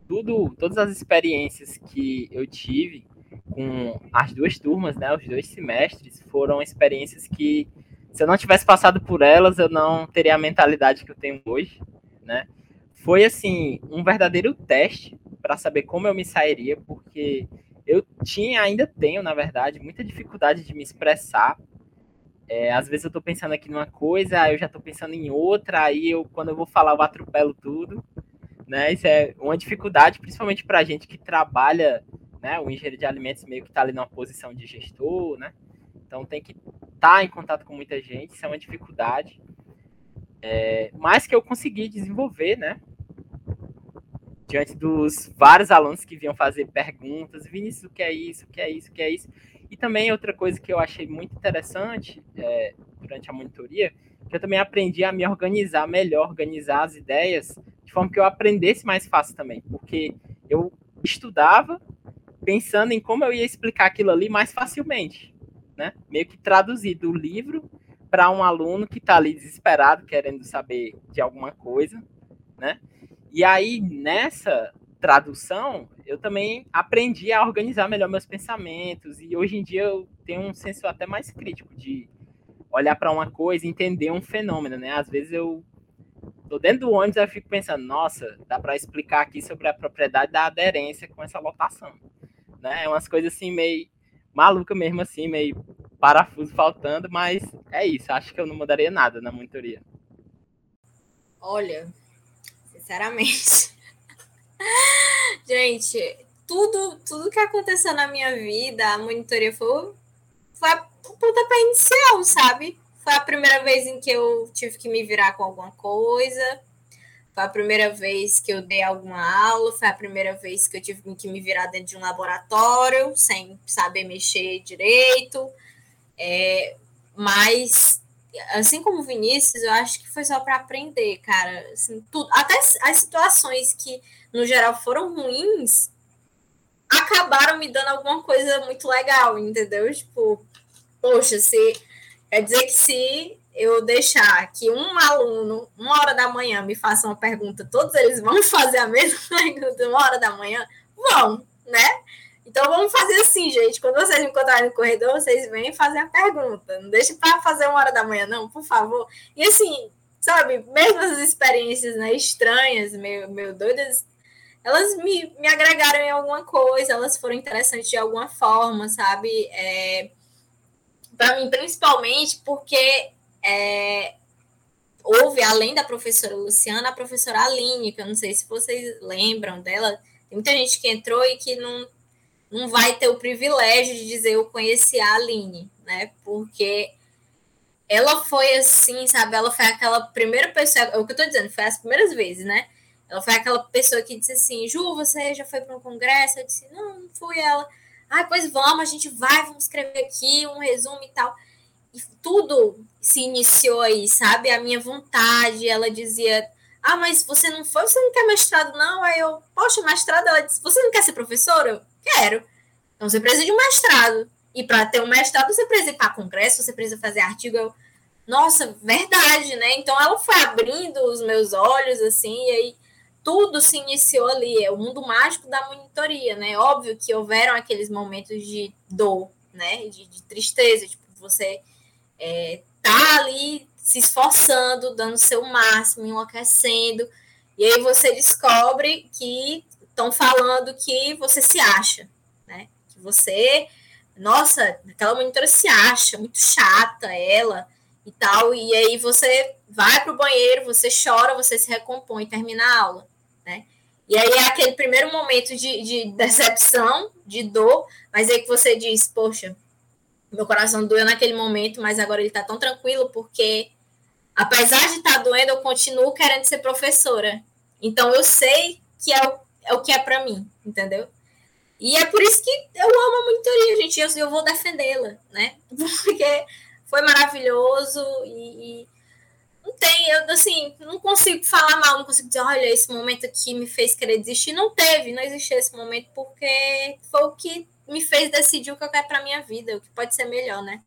Tudo, todas as experiências que eu tive com as duas turmas, né, os dois semestres, foram experiências que, se eu não tivesse passado por elas, eu não teria a mentalidade que eu tenho hoje, né? Foi, assim, um verdadeiro teste para saber como eu me sairia, porque eu tinha, ainda tenho, na verdade, muita dificuldade de me expressar. É, às vezes eu estou pensando aqui numa coisa, aí eu já estou pensando em outra, aí eu, quando eu vou falar, eu atropelo tudo. Né? Isso é uma dificuldade, principalmente para a gente que trabalha né? O engenheiro de alimentos meio que está ali numa posição de gestor, né? Então tem que estar tá em contato com muita gente, isso é uma dificuldade. É, mas que eu consegui desenvolver, né? Diante dos vários alunos que vinham fazer perguntas, Vinícius, o que é isso, o que é isso, o que é isso. E também outra coisa que eu achei muito interessante é, durante a monitoria, que eu também aprendi a me organizar melhor, organizar as ideias, de forma que eu aprendesse mais fácil também, porque eu estudava pensando em como eu ia explicar aquilo ali mais facilmente, né? Meio que traduzir do livro para um aluno que está ali desesperado, querendo saber de alguma coisa, né? E aí, nessa tradução, eu também aprendi a organizar melhor meus pensamentos, e hoje em dia eu tenho um senso até mais crítico de olhar para uma coisa e entender um fenômeno, né? Às vezes eu tô dentro do ônibus e eu fico pensando, nossa, dá para explicar aqui sobre a propriedade da aderência com essa lotação né? É umas coisas assim meio maluca mesmo assim, meio parafuso faltando, mas é isso, acho que eu não mudaria nada na monitoria. Olha, sinceramente, gente, tudo, tudo que aconteceu na minha vida, a monitoria foi, foi a pontapé inicial, sabe? Foi a primeira vez em que eu tive que me virar com alguma coisa. Foi a primeira vez que eu dei alguma aula, foi a primeira vez que eu tive que me virar dentro de um laboratório, sem saber mexer direito. É, mas, assim como o Vinícius, eu acho que foi só para aprender, cara. Assim, tudo, até as situações que, no geral, foram ruins, acabaram me dando alguma coisa muito legal, entendeu? Tipo, poxa, se, quer dizer que se eu deixar que um aluno, uma hora da manhã, me faça uma pergunta, todos eles vão fazer a mesma pergunta uma hora da manhã? Vão, né? Então vamos fazer assim, gente. Quando vocês me encontrarem no corredor, vocês vêm fazer a pergunta. Não deixe para fazer uma hora da manhã, não, por favor. E assim, sabe, mesmo as experiências né, estranhas, meio, meio doidas, elas me, me agregaram em alguma coisa, elas foram interessantes de alguma forma, sabe? É, para mim, principalmente porque é, houve, além da professora Luciana, a professora Aline, que eu não sei se vocês lembram dela, tem muita gente que entrou e que não, não vai ter o privilégio de dizer eu conheci a Aline, né? Porque ela foi assim, sabe? Ela foi aquela primeira pessoa, é o que eu tô dizendo, foi as primeiras vezes, né? Ela foi aquela pessoa que disse assim: Ju, você já foi para um congresso? Eu disse: Não, não fui. Ela, ah, pois vamos, a gente vai, vamos escrever aqui um resumo e tal. E tudo se iniciou aí, sabe? A minha vontade. Ela dizia: Ah, mas você não foi, você não quer mestrado, não? Aí eu, poxa, mestrado. Ela disse: Você não quer ser professora? Quero. Então você precisa de um mestrado. E para ter um mestrado, você precisa ir para congresso, você precisa fazer artigo. Eu, nossa, verdade, né? Então ela foi abrindo os meus olhos, assim, e aí tudo se iniciou ali, é o mundo mágico da monitoria, né? Óbvio que houveram aqueles momentos de dor, né? De, de tristeza, tipo, você é, tá ali se esforçando, dando seu máximo, enlouquecendo, e aí você descobre que estão falando que você se acha, né? Que você, nossa, aquela monitora se acha muito chata, ela e tal, e aí você vai para o banheiro, você chora, você se recompõe, termina a aula. E aí é aquele primeiro momento de, de decepção, de dor, mas aí que você diz, poxa, meu coração doeu naquele momento, mas agora ele está tão tranquilo porque, apesar de estar tá doendo, eu continuo querendo ser professora. Então eu sei que é o, é o que é para mim, entendeu? E é por isso que eu amo a monitoria, gente. Eu, eu vou defendê-la, né? Porque foi maravilhoso e, e não tem, eu assim, não consigo falar mal, não consigo dizer, olha, esse momento aqui me fez querer desistir. Não teve, não existiu esse momento, porque foi o que me fez decidir o que eu quero para minha vida, o que pode ser melhor, né?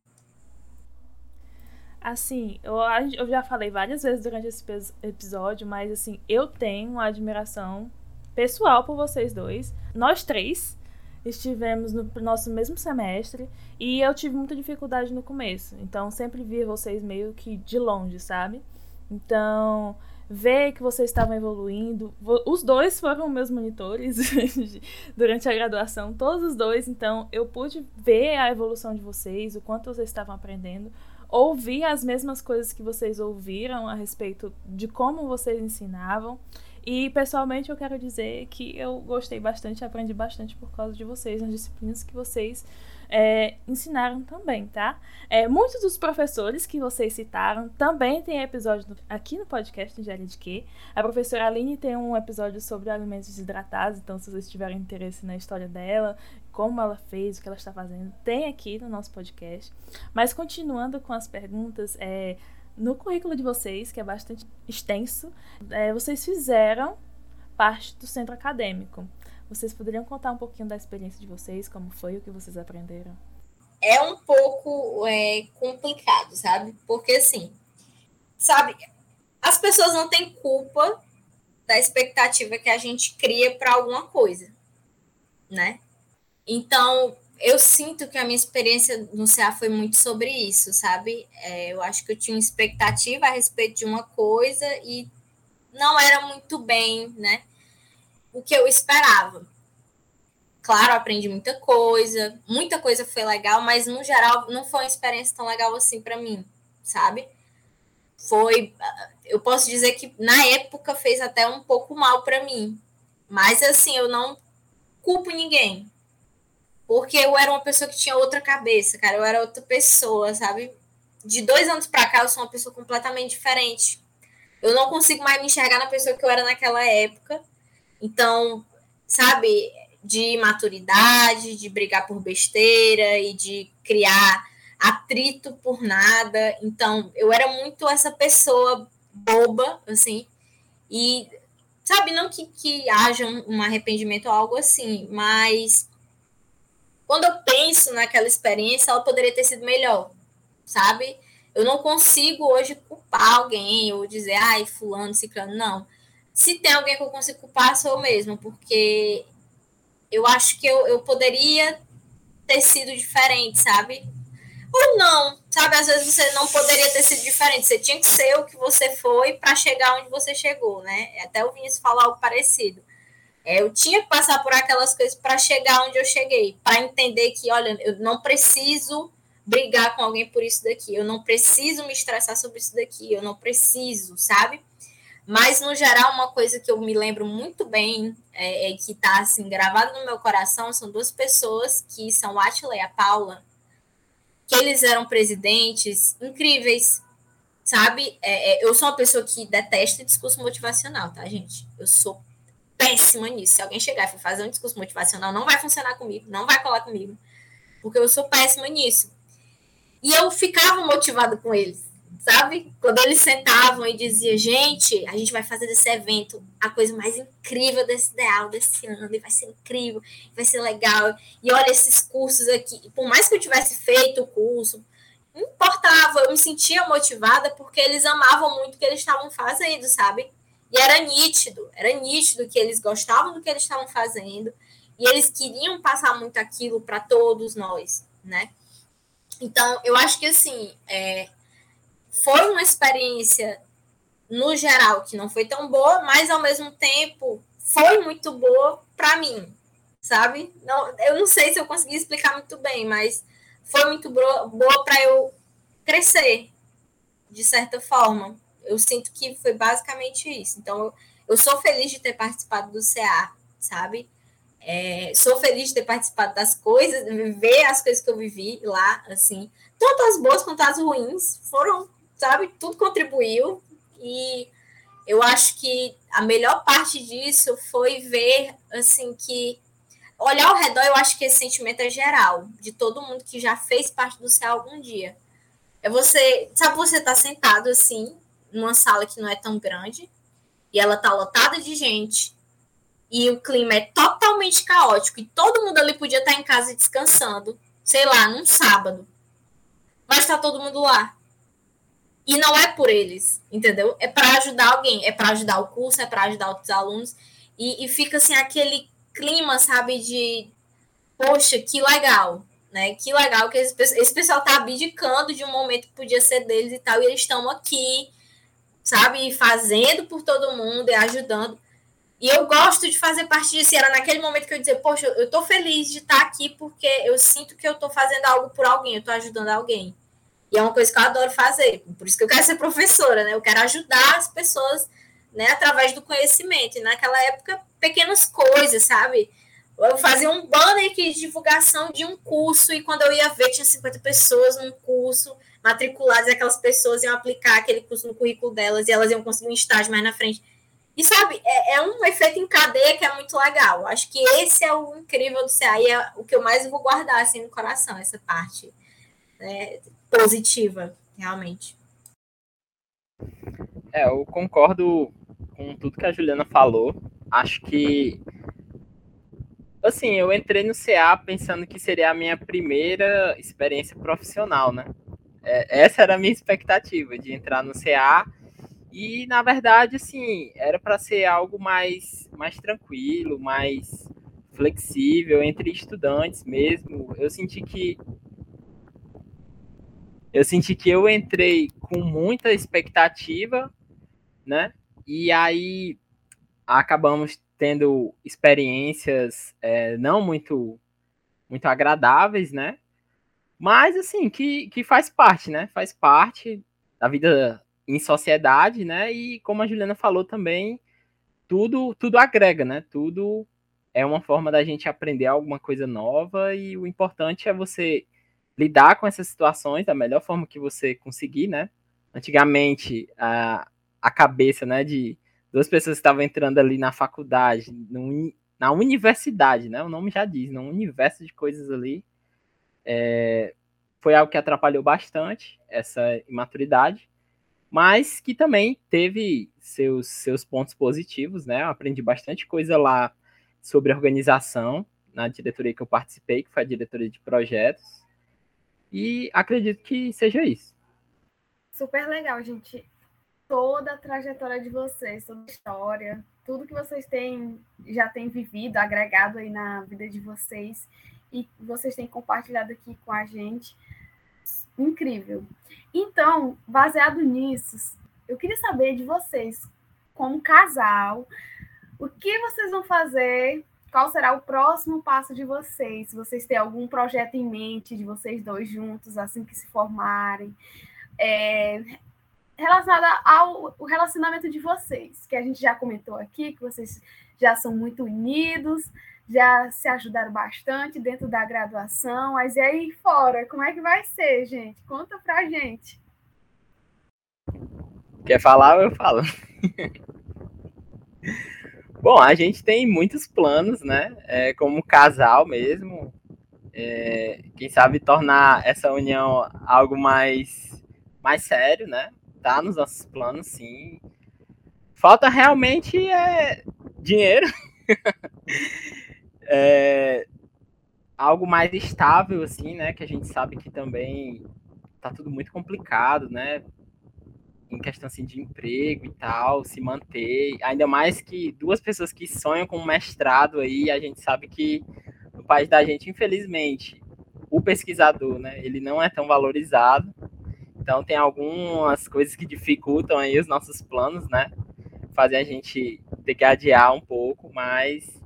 Assim, eu, eu já falei várias vezes durante esse episódio, mas assim, eu tenho uma admiração pessoal por vocês dois. Nós três estivemos no nosso mesmo semestre e eu tive muita dificuldade no começo. Então, sempre via vocês meio que de longe, sabe? Então, ver que vocês estavam evoluindo. Os dois foram meus monitores durante a graduação, todos os dois. Então, eu pude ver a evolução de vocês, o quanto vocês estavam aprendendo. Ouvir as mesmas coisas que vocês ouviram a respeito de como vocês ensinavam. E pessoalmente eu quero dizer que eu gostei bastante, aprendi bastante por causa de vocês, nas disciplinas que vocês é, ensinaram também, tá? É, muitos dos professores que vocês citaram também têm episódio aqui no podcast Engenharia de Quê. A professora Aline tem um episódio sobre alimentos desidratados, então se vocês tiverem interesse na história dela, como ela fez, o que ela está fazendo, tem aqui no nosso podcast. Mas continuando com as perguntas, é, no currículo de vocês, que é bastante extenso, é, vocês fizeram parte do centro acadêmico. Vocês poderiam contar um pouquinho da experiência de vocês, como foi, o que vocês aprenderam? É um pouco é, complicado, sabe? Porque assim, sabe, as pessoas não têm culpa da expectativa que a gente cria para alguma coisa, né? Então, eu sinto que a minha experiência no CA foi muito sobre isso, sabe? É, eu acho que eu tinha uma expectativa a respeito de uma coisa e não era muito bem, né? O que eu esperava. Claro, aprendi muita coisa, muita coisa foi legal, mas no geral não foi uma experiência tão legal assim para mim, sabe? Foi, eu posso dizer que na época fez até um pouco mal para mim, mas assim, eu não culpo ninguém, porque eu era uma pessoa que tinha outra cabeça, cara. Eu era outra pessoa, sabe? De dois anos pra cá, eu sou uma pessoa completamente diferente. Eu não consigo mais me enxergar na pessoa que eu era naquela época. Então, sabe, de maturidade, de brigar por besteira e de criar atrito por nada. Então, eu era muito essa pessoa boba, assim, e sabe, não que, que haja um arrependimento ou algo assim, mas quando eu penso naquela experiência, ela poderia ter sido melhor, sabe? Eu não consigo hoje culpar alguém ou dizer, ai, fulano, ciclano, não. Se tem alguém que eu consigo culpar, sou eu mesma, porque eu acho que eu, eu poderia ter sido diferente, sabe? Ou não, sabe? Às vezes você não poderia ter sido diferente, você tinha que ser o que você foi para chegar onde você chegou, né? Até o Vinícius falar algo parecido. É, eu tinha que passar por aquelas coisas para chegar onde eu cheguei, para entender que, olha, eu não preciso brigar com alguém por isso daqui, eu não preciso me estressar sobre isso daqui, eu não preciso, sabe? Mas, no geral, uma coisa que eu me lembro muito bem, é, é que está assim, gravado no meu coração, são duas pessoas que são Atila e a Paula, que eles eram presidentes incríveis, sabe? É, é, eu sou uma pessoa que detesta discurso motivacional, tá, gente? Eu sou péssima nisso. Se alguém chegar e for fazer um discurso motivacional, não vai funcionar comigo, não vai colar comigo, porque eu sou péssima nisso. E eu ficava motivada com eles, sabe? Quando eles sentavam e diziam, gente, a gente vai fazer desse evento a coisa mais incrível desse ideal desse ano, e vai ser incrível, vai ser legal. E olha esses cursos aqui. Por mais que eu tivesse feito o curso, não importava, eu me sentia motivada porque eles amavam muito o que eles estavam fazendo, sabe? E era nítido, era nítido que eles gostavam do que eles estavam fazendo e eles queriam passar muito aquilo para todos nós, né? Então, eu acho que assim, é, foi uma experiência no geral que não foi tão boa, mas ao mesmo tempo foi muito boa para mim, sabe? Não, eu não sei se eu consegui explicar muito bem, mas foi muito boa, para eu crescer, de certa forma. Eu sinto que foi basicamente isso. Então, eu, sou feliz de ter participado do CA, sabe? É, sou feliz de ter participado das coisas, ver as coisas que eu vivi lá, assim, tanto as boas quanto as ruins, foram, sabe, tudo contribuiu e eu acho que a melhor parte disso foi ver, assim, que olhar ao redor, eu acho que esse sentimento é geral, de todo mundo que já fez parte do céu algum dia. É você, sabe, você tá sentado assim, numa sala que não é tão grande, e ela tá lotada de gente, e o clima é totalmente caótico, e todo mundo ali podia estar em casa descansando, sei lá, num sábado. Mas tá todo mundo lá. E não é por eles, entendeu? É para ajudar alguém, é para ajudar o curso, é para ajudar outros alunos. E, e fica assim aquele clima, sabe, de poxa, que legal, né? Que legal que esse, esse pessoal tá abdicando de um momento que podia ser deles e tal, e eles estão aqui, sabe, fazendo por todo mundo e ajudando. E eu gosto de fazer parte disso. E era naquele momento que eu dizia, poxa, eu tô feliz de estar aqui porque eu sinto que eu tô fazendo algo por alguém, eu tô ajudando alguém. E é uma coisa que eu adoro fazer. Por isso que eu quero ser professora, né? Eu quero ajudar as pessoas, né, através do conhecimento. E naquela época, pequenas coisas, sabe? Eu fazia um banner de divulgação de um curso, e quando eu ia ver, tinha 50 pessoas num curso matriculadas, aquelas pessoas iam aplicar aquele curso no currículo delas, e elas iam conseguir um estágio mais na frente. E sabe, é, é um efeito em cadeia que é muito legal. Acho que esse é o incrível do CA, e é o que eu mais vou guardar assim no coração, essa parte né, positiva, realmente. É, eu concordo com tudo que a Juliana falou. Acho que assim, eu entrei no CA pensando que seria a minha primeira experiência profissional, né? É, essa era a minha expectativa de entrar no CA e na verdade, assim, era para ser algo mais mais tranquilo, mais flexível entre estudantes mesmo. Eu senti que eu senti que eu entrei com muita expectativa, né? E aí acabamos tendo experiências é, não muito muito agradáveis, né? Mas assim, que, que faz parte, né? Faz parte da vida em sociedade, né? E como a Juliana falou também, tudo tudo agrega, né? Tudo é uma forma da gente aprender alguma coisa nova e o importante é você lidar com essas situações da melhor forma que você conseguir, né? Antigamente, a, a cabeça, né, de duas pessoas que estavam entrando ali na faculdade, no, na universidade, né? O nome já diz, num universo de coisas ali. É, foi algo que atrapalhou bastante essa imaturidade, mas que também teve seus, seus pontos positivos, né? Eu aprendi bastante coisa lá sobre organização na diretoria que eu participei, que foi a diretoria de projetos, e acredito que seja isso. Super legal, gente toda a trajetória de vocês, toda a história, tudo que vocês têm já têm vivido, agregado aí na vida de vocês e vocês têm compartilhado aqui com a gente. Incrível. Então, baseado nisso, eu queria saber de vocês, como casal, o que vocês vão fazer qual será o próximo passo de vocês? Se vocês têm algum projeto em mente de vocês dois juntos, assim que se formarem. É, relacionada ao relacionamento de vocês, que a gente já comentou aqui, que vocês já são muito unidos, já se ajudaram bastante dentro da graduação, mas e aí fora, como é que vai ser, gente? Conta pra gente. Quer falar, eu falo. Bom, a gente tem muitos planos, né? É, como casal mesmo. É, quem sabe tornar essa união algo mais, mais sério, né? Tá nos nossos planos, sim. Falta realmente é, dinheiro. é, algo mais estável, assim, né? Que a gente sabe que também tá tudo muito complicado, né? Em questão assim, de emprego e tal, se manter. Ainda mais que duas pessoas que sonham com um mestrado aí, a gente sabe que no país da gente, infelizmente, o pesquisador, né? Ele não é tão valorizado. Então tem algumas coisas que dificultam aí os nossos planos, né? Fazem a gente ter que adiar um pouco, mas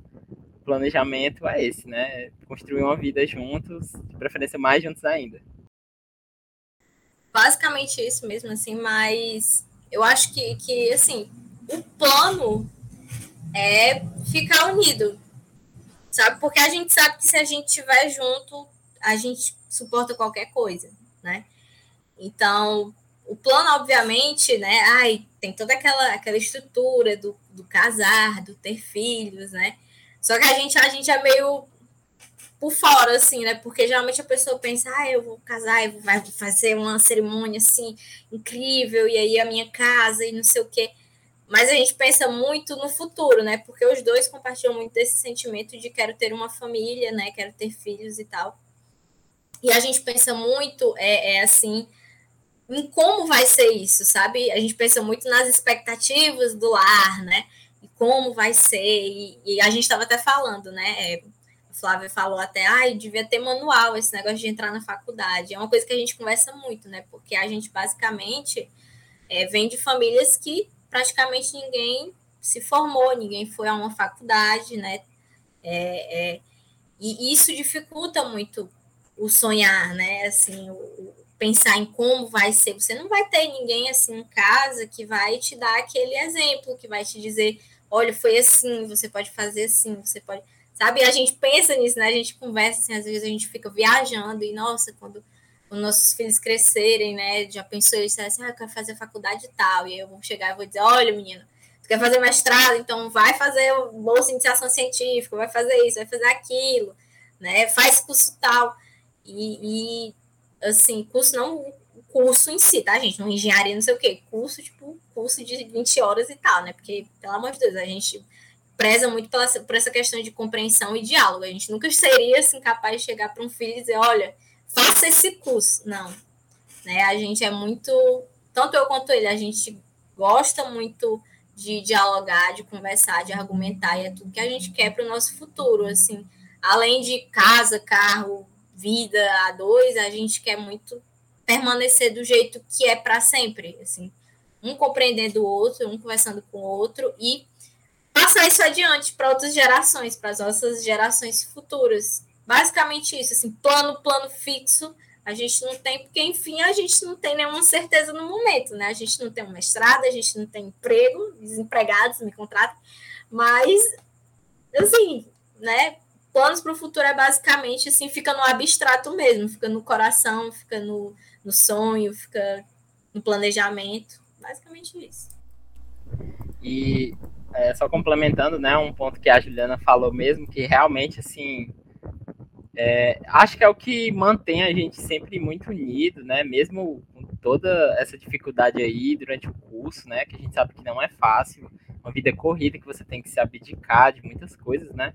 planejamento é esse, né? Construir uma vida juntos, de preferência mais juntos ainda. Basicamente isso mesmo, assim, mas eu acho que, que assim, o plano é ficar unido, sabe? Porque a gente sabe que se a gente estiver junto, a gente suporta qualquer coisa, né? Então, o plano, obviamente, né? Ai, tem toda aquela, aquela estrutura do, do casar, do ter filhos, né? Só que a gente, a gente é meio por fora, assim, né? Porque geralmente a pessoa pensa, ah, eu vou casar, eu vou fazer uma cerimônia assim incrível, e aí a minha casa e não sei o quê. Mas a gente pensa muito no futuro, né? Porque os dois compartilham muito desse sentimento de quero ter uma família, né? Quero ter filhos e tal. E a gente pensa muito, é, é assim, em como vai ser isso, sabe? A gente pensa muito nas expectativas do lar, né? Como vai ser, e, e a gente estava até falando, né? É, a Flávia falou até, ai, ah, devia ter manual esse negócio de entrar na faculdade. É uma coisa que a gente conversa muito, né? Porque a gente basicamente é, vem de famílias que praticamente ninguém se formou, ninguém foi a uma faculdade, né? É, é, e isso dificulta muito o sonhar, né? Assim, o, o, pensar em como vai ser. Você não vai ter ninguém assim em casa que vai te dar aquele exemplo, que vai te dizer olha, foi assim, você pode fazer assim, você pode. Sabe? A gente pensa nisso, né? A gente conversa assim, às vezes a gente fica viajando e, nossa, quando os nossos filhos crescerem, né? Já pensou isso assim, ah, eu quero fazer faculdade e tal. E aí eu vou chegar e vou dizer, olha, menina, tu quer fazer mestrado, então vai fazer bolsa de iniciação científica, vai fazer isso, vai fazer aquilo, né? Faz curso tal. E, e assim, curso não curso em si, tá, gente? Não engenharia, não sei o quê. Curso, tipo, curso de 20 horas e tal, né? Porque, pelo amor de Deus, a gente preza muito pela, por essa questão de compreensão e diálogo. A gente nunca seria, assim, capaz de chegar para um filho e dizer, olha, faça esse curso. Não. Né? A gente é muito... Tanto eu quanto ele, a gente gosta muito de dialogar, de conversar, de argumentar, e é tudo que a gente quer para o nosso futuro, assim. Além de casa, carro, vida a dois, a gente quer muito permanecer do jeito que é para sempre, assim, um compreendendo o outro, um conversando com o outro e passar isso adiante para outras gerações, para as nossas gerações futuras. Basicamente isso, assim, plano, plano fixo, a gente não tem, porque enfim, a gente não tem nenhuma certeza no momento, né? A gente não tem um mestrado, a gente não tem emprego, desempregados me contratam, mas assim, né? Planos para o futuro é basicamente assim, fica no abstrato mesmo, fica no coração, fica no, no sonho, fica no planejamento. Basicamente isso. E é, só complementando, né, um ponto que a Juliana falou mesmo, que realmente, assim, é, acho que é o que mantém a gente sempre muito unido, né, mesmo com toda essa dificuldade aí durante o curso, né, que a gente sabe que não é fácil, uma vida corrida que você tem que se abdicar de muitas coisas, né,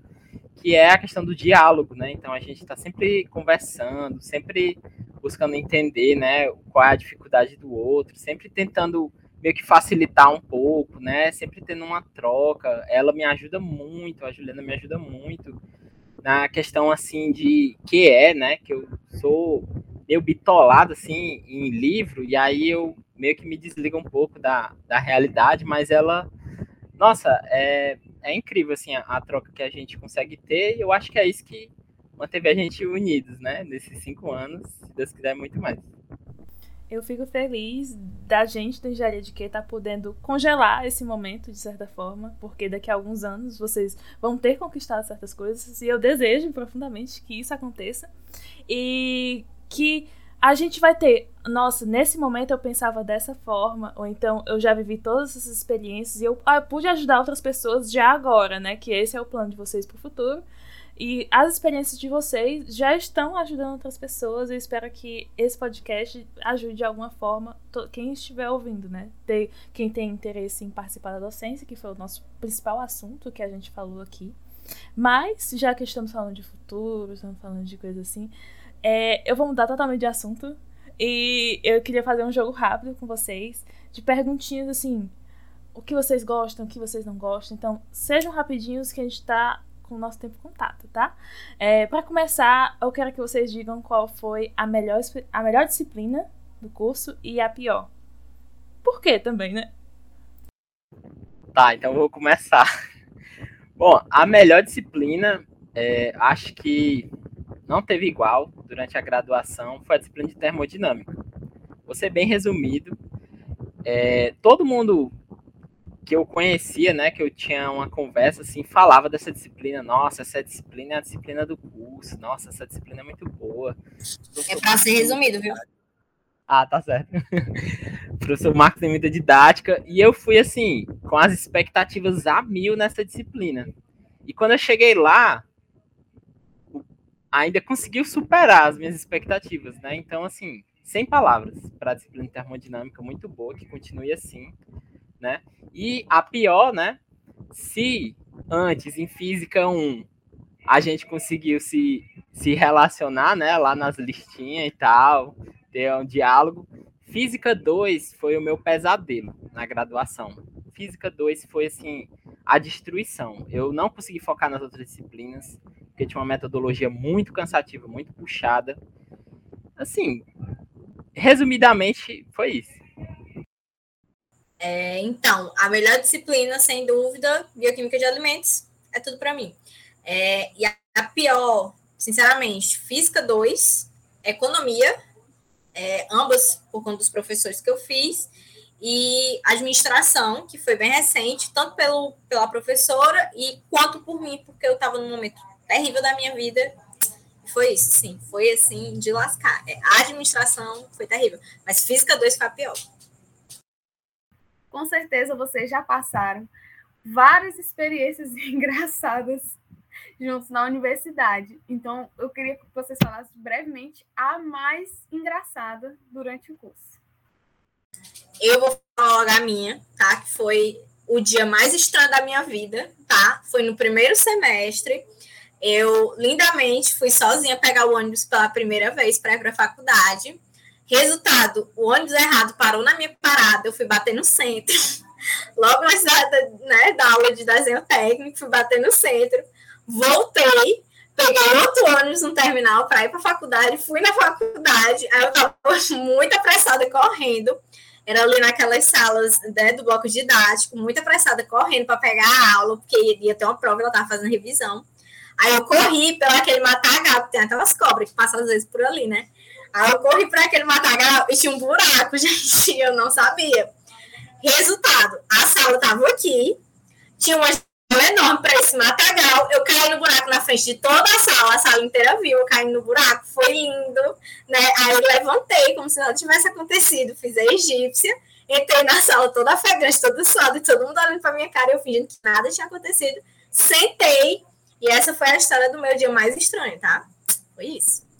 que é a questão do diálogo, né, então a gente está sempre conversando, sempre buscando entender, né, qual é a dificuldade do outro, sempre tentando meio que facilitar um pouco, né, sempre tendo uma troca. Ela me ajuda muito, a Juliana me ajuda muito na questão assim de que é, né, que eu sou meio bitolado assim em livro e aí eu meio que me desligo um pouco da, da realidade, mas ela, nossa, é, é incrível assim a, a troca que a gente consegue ter e eu acho que é isso que manteve a gente unidos, né? Nesses cinco anos, se Deus quiser, muito mais. Eu fico feliz da gente do Engenharia de Que estar tá podendo congelar esse momento, de certa forma, porque daqui a alguns anos vocês vão ter conquistado certas coisas e eu desejo profundamente que isso aconteça e que a gente vai ter. Nossa, nesse momento eu pensava dessa forma, ou então eu já vivi todas essas experiências e eu, ah, eu pude ajudar outras pessoas já agora, né? Que esse é o plano de vocês pro futuro. E as experiências de vocês já estão ajudando outras pessoas. Eu espero que esse podcast ajude de alguma forma quem estiver ouvindo, né? Ter, quem tem interesse em participar da docência, que foi o nosso principal assunto que a gente falou aqui. Mas, já que estamos falando de futuro, estamos falando de coisa assim, é, eu vou mudar totalmente de assunto. E eu queria fazer um jogo rápido com vocês, de perguntinhas assim: o que vocês gostam, o que vocês não gostam. Então, sejam rapidinhos que a gente tá com o nosso tempo contato, tá? É, para começar, eu quero que vocês digam qual foi a melhor, a melhor disciplina do curso e a pior. Por quê também, né? Tá, então vou começar. Bom, a melhor disciplina, é, acho que não teve igual durante a graduação, foi a disciplina de termodinâmica. Vou ser bem resumido. É, todo mundo que eu conhecia, né, que eu tinha uma conversa assim, falava dessa disciplina. Nossa, essa disciplina é a disciplina do curso. Nossa, essa disciplina é muito boa. É para ser resumido, viu? Ah, tá certo. o professor Marcos tem muita didática e eu fui assim, com as expectativas a mil nessa disciplina. E quando eu cheguei lá, ainda conseguiu superar as minhas expectativas, né? Então, assim, sem palavras para a disciplina termodinâmica muito boa, que continue assim né? E a pior, né? Se antes em física 1 a gente conseguiu se, se relacionar, né, lá nas listinhas e tal, ter um diálogo, física 2 foi o meu pesadelo na graduação. Física 2 foi assim a destruição. Eu não consegui focar nas outras disciplinas, porque tinha uma metodologia muito cansativa, muito puxada. Assim, resumidamente foi isso. É, então, a melhor disciplina, sem dúvida, bioquímica de alimentos, é tudo para mim. É, e a, pior, sinceramente, física 2, economia, é, ambas por conta dos professores que eu fiz, e administração, que foi bem recente, tanto pelo, pela professora e quanto por mim, porque eu estava num momento terrível da minha vida. Foi isso, sim, foi assim, de lascar. É, a administração foi terrível, mas física 2 foi a pior com certeza vocês já passaram várias experiências engraçadas juntos na universidade. Então, eu queria que vocês falassem brevemente a mais engraçada durante o curso. Eu vou falar logo a minha, tá? Que foi o dia mais estranho da minha vida, tá? Foi no primeiro semestre. Eu, lindamente, fui sozinha pegar o ônibus pela primeira vez para ir para a faculdade. Resultado, o ônibus errado parou na minha parada, eu fui bater no centro. Logo antes da, né, da aula de desenho técnico, fui bater no centro. Voltei, peguei outro ônibus no terminal para ir para a faculdade, fui na faculdade, aí eu estava muito apressada correndo. Era ali naquelas salas né, do bloco didático, muito apressada correndo para pegar a aula, porque ia ter uma prova, ela estava fazendo revisão. Aí eu corri pelo aquele matagal, tem aquelas cobras que passam às vezes por ali, né? Aí eu corri para aquele matagal e tinha um buraco, gente, eu não sabia. Resultado, a sala estava aqui, tinha uma janela enorme para esse matagal, eu caí no buraco na frente de toda a sala, a sala inteira viu eu caindo no buraco, foi lindo, né? Aí eu levantei como se nada tivesse acontecido, fiz a egípcia, entrei na sala toda ofegante, toda suada, todo mundo olhando para minha cara, eu fingindo que nada tinha acontecido, sentei, e essa foi a história do meu dia mais estranho, tá? Foi isso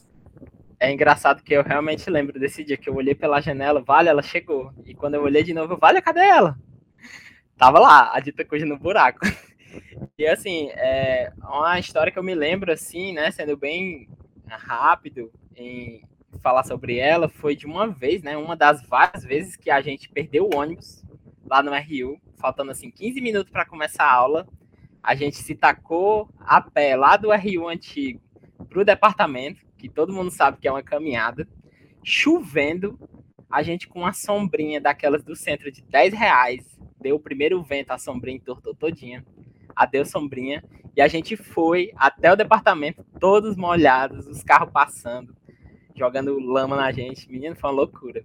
é engraçado que eu realmente lembro desse dia que eu olhei pela janela, Vale, ela chegou. E quando eu olhei de novo, Vale, cadê ela? Tava lá, a dita coisa no buraco. E assim, é uma história que eu me lembro, assim, né, sendo bem rápido em falar sobre ela, foi de uma vez, né, uma das várias vezes que a gente perdeu o ônibus lá no RU, faltando assim 15 minutos para começar a aula. A gente se tacou a pé lá do RU antigo pro departamento que todo mundo sabe que é uma caminhada, chovendo, a gente com uma sombrinha daquelas do centro de 10 reais, deu o primeiro vento, a sombrinha entortou todinha, adeus sombrinha, e a gente foi até o departamento, todos molhados, os carros passando, jogando lama na gente, menino, foi uma loucura.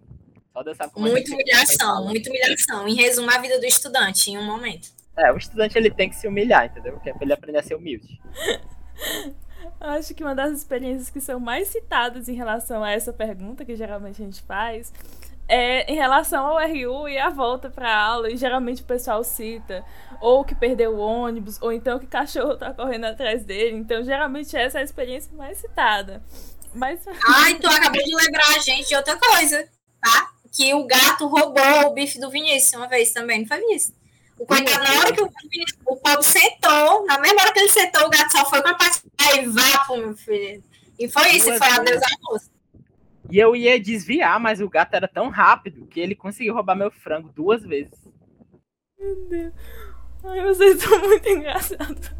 Só como Muita humilhação, muita humilhação. Em resumo, a vida do estudante, em um momento. É, o estudante ele tem que se humilhar, entendeu? Que é pra ele aprender a ser humilde. Acho que uma das experiências que são mais citadas em relação a essa pergunta que geralmente a gente faz é em relação ao RU e a volta para aula, e geralmente o pessoal cita ou que perdeu o ônibus, ou então que cachorro tá correndo atrás dele. Então, geralmente essa é a experiência mais citada. Mas... Ai, tu acabou de lembrar a gente de outra coisa, tá? Que o gato roubou o bife do Vinícius uma vez também, não foi Vinícius? O coitado, na hora que o, o pobre sentou, na mesma hora que ele sentou, o gato só foi com a parte e vapo, meu filho. E foi isso, e foi adeus a moça. E eu ia desviar, mas o gato era tão rápido que ele conseguiu roubar meu frango duas vezes. Meu Deus. Ai, vocês são muito engraçados.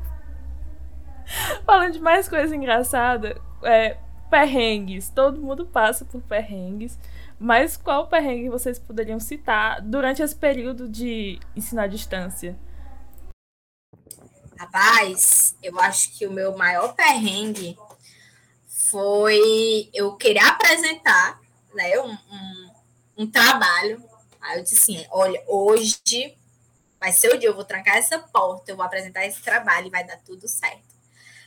Falando de mais coisa engraçada, é, perrengues. Todo mundo passa por perrengues. Mas qual perrengue vocês poderiam citar durante esse período de ensino à distância? Rapaz, eu acho que o meu maior perrengue foi eu querer apresentar né, um, um, um trabalho. Aí eu disse assim: olha, hoje vai ser o dia, eu vou trancar essa porta, eu vou apresentar esse trabalho e vai dar tudo certo.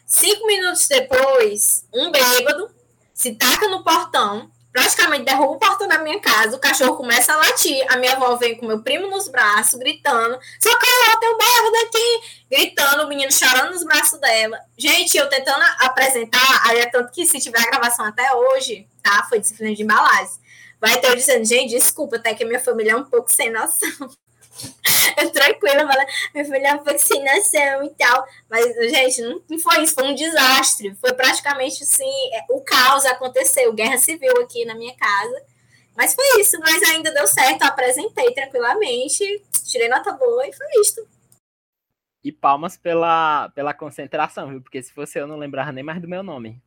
Cinco minutos depois, um bêbado se taca no portão, praticamente derruba o portão da minha casa, o cachorro começa a latir, a minha avó vem com meu primo nos braços, gritando, socorro, tem um bêbado aqui, gritando, o menino chorando nos braços dela. Gente, eu tentando apresentar, aí é tanto que se tiver a gravação até hoje, tá, foi disciplina de embalagem, vai ter eu dizendo, gente, desculpa, até que minha família é um pouco sem noção. Eu tranquila, fala, minha filha é vacinação e tal. Mas, gente, não, não foi isso, foi um desastre. Foi praticamente assim, é, o caos aconteceu, guerra civil aqui na minha casa. Mas foi isso, mas ainda deu certo, apresentei tranquilamente, tirei nota boa e foi isto. E palmas pela, pela concentração, viu? Porque se fosse eu, não lembrava nem mais do meu nome.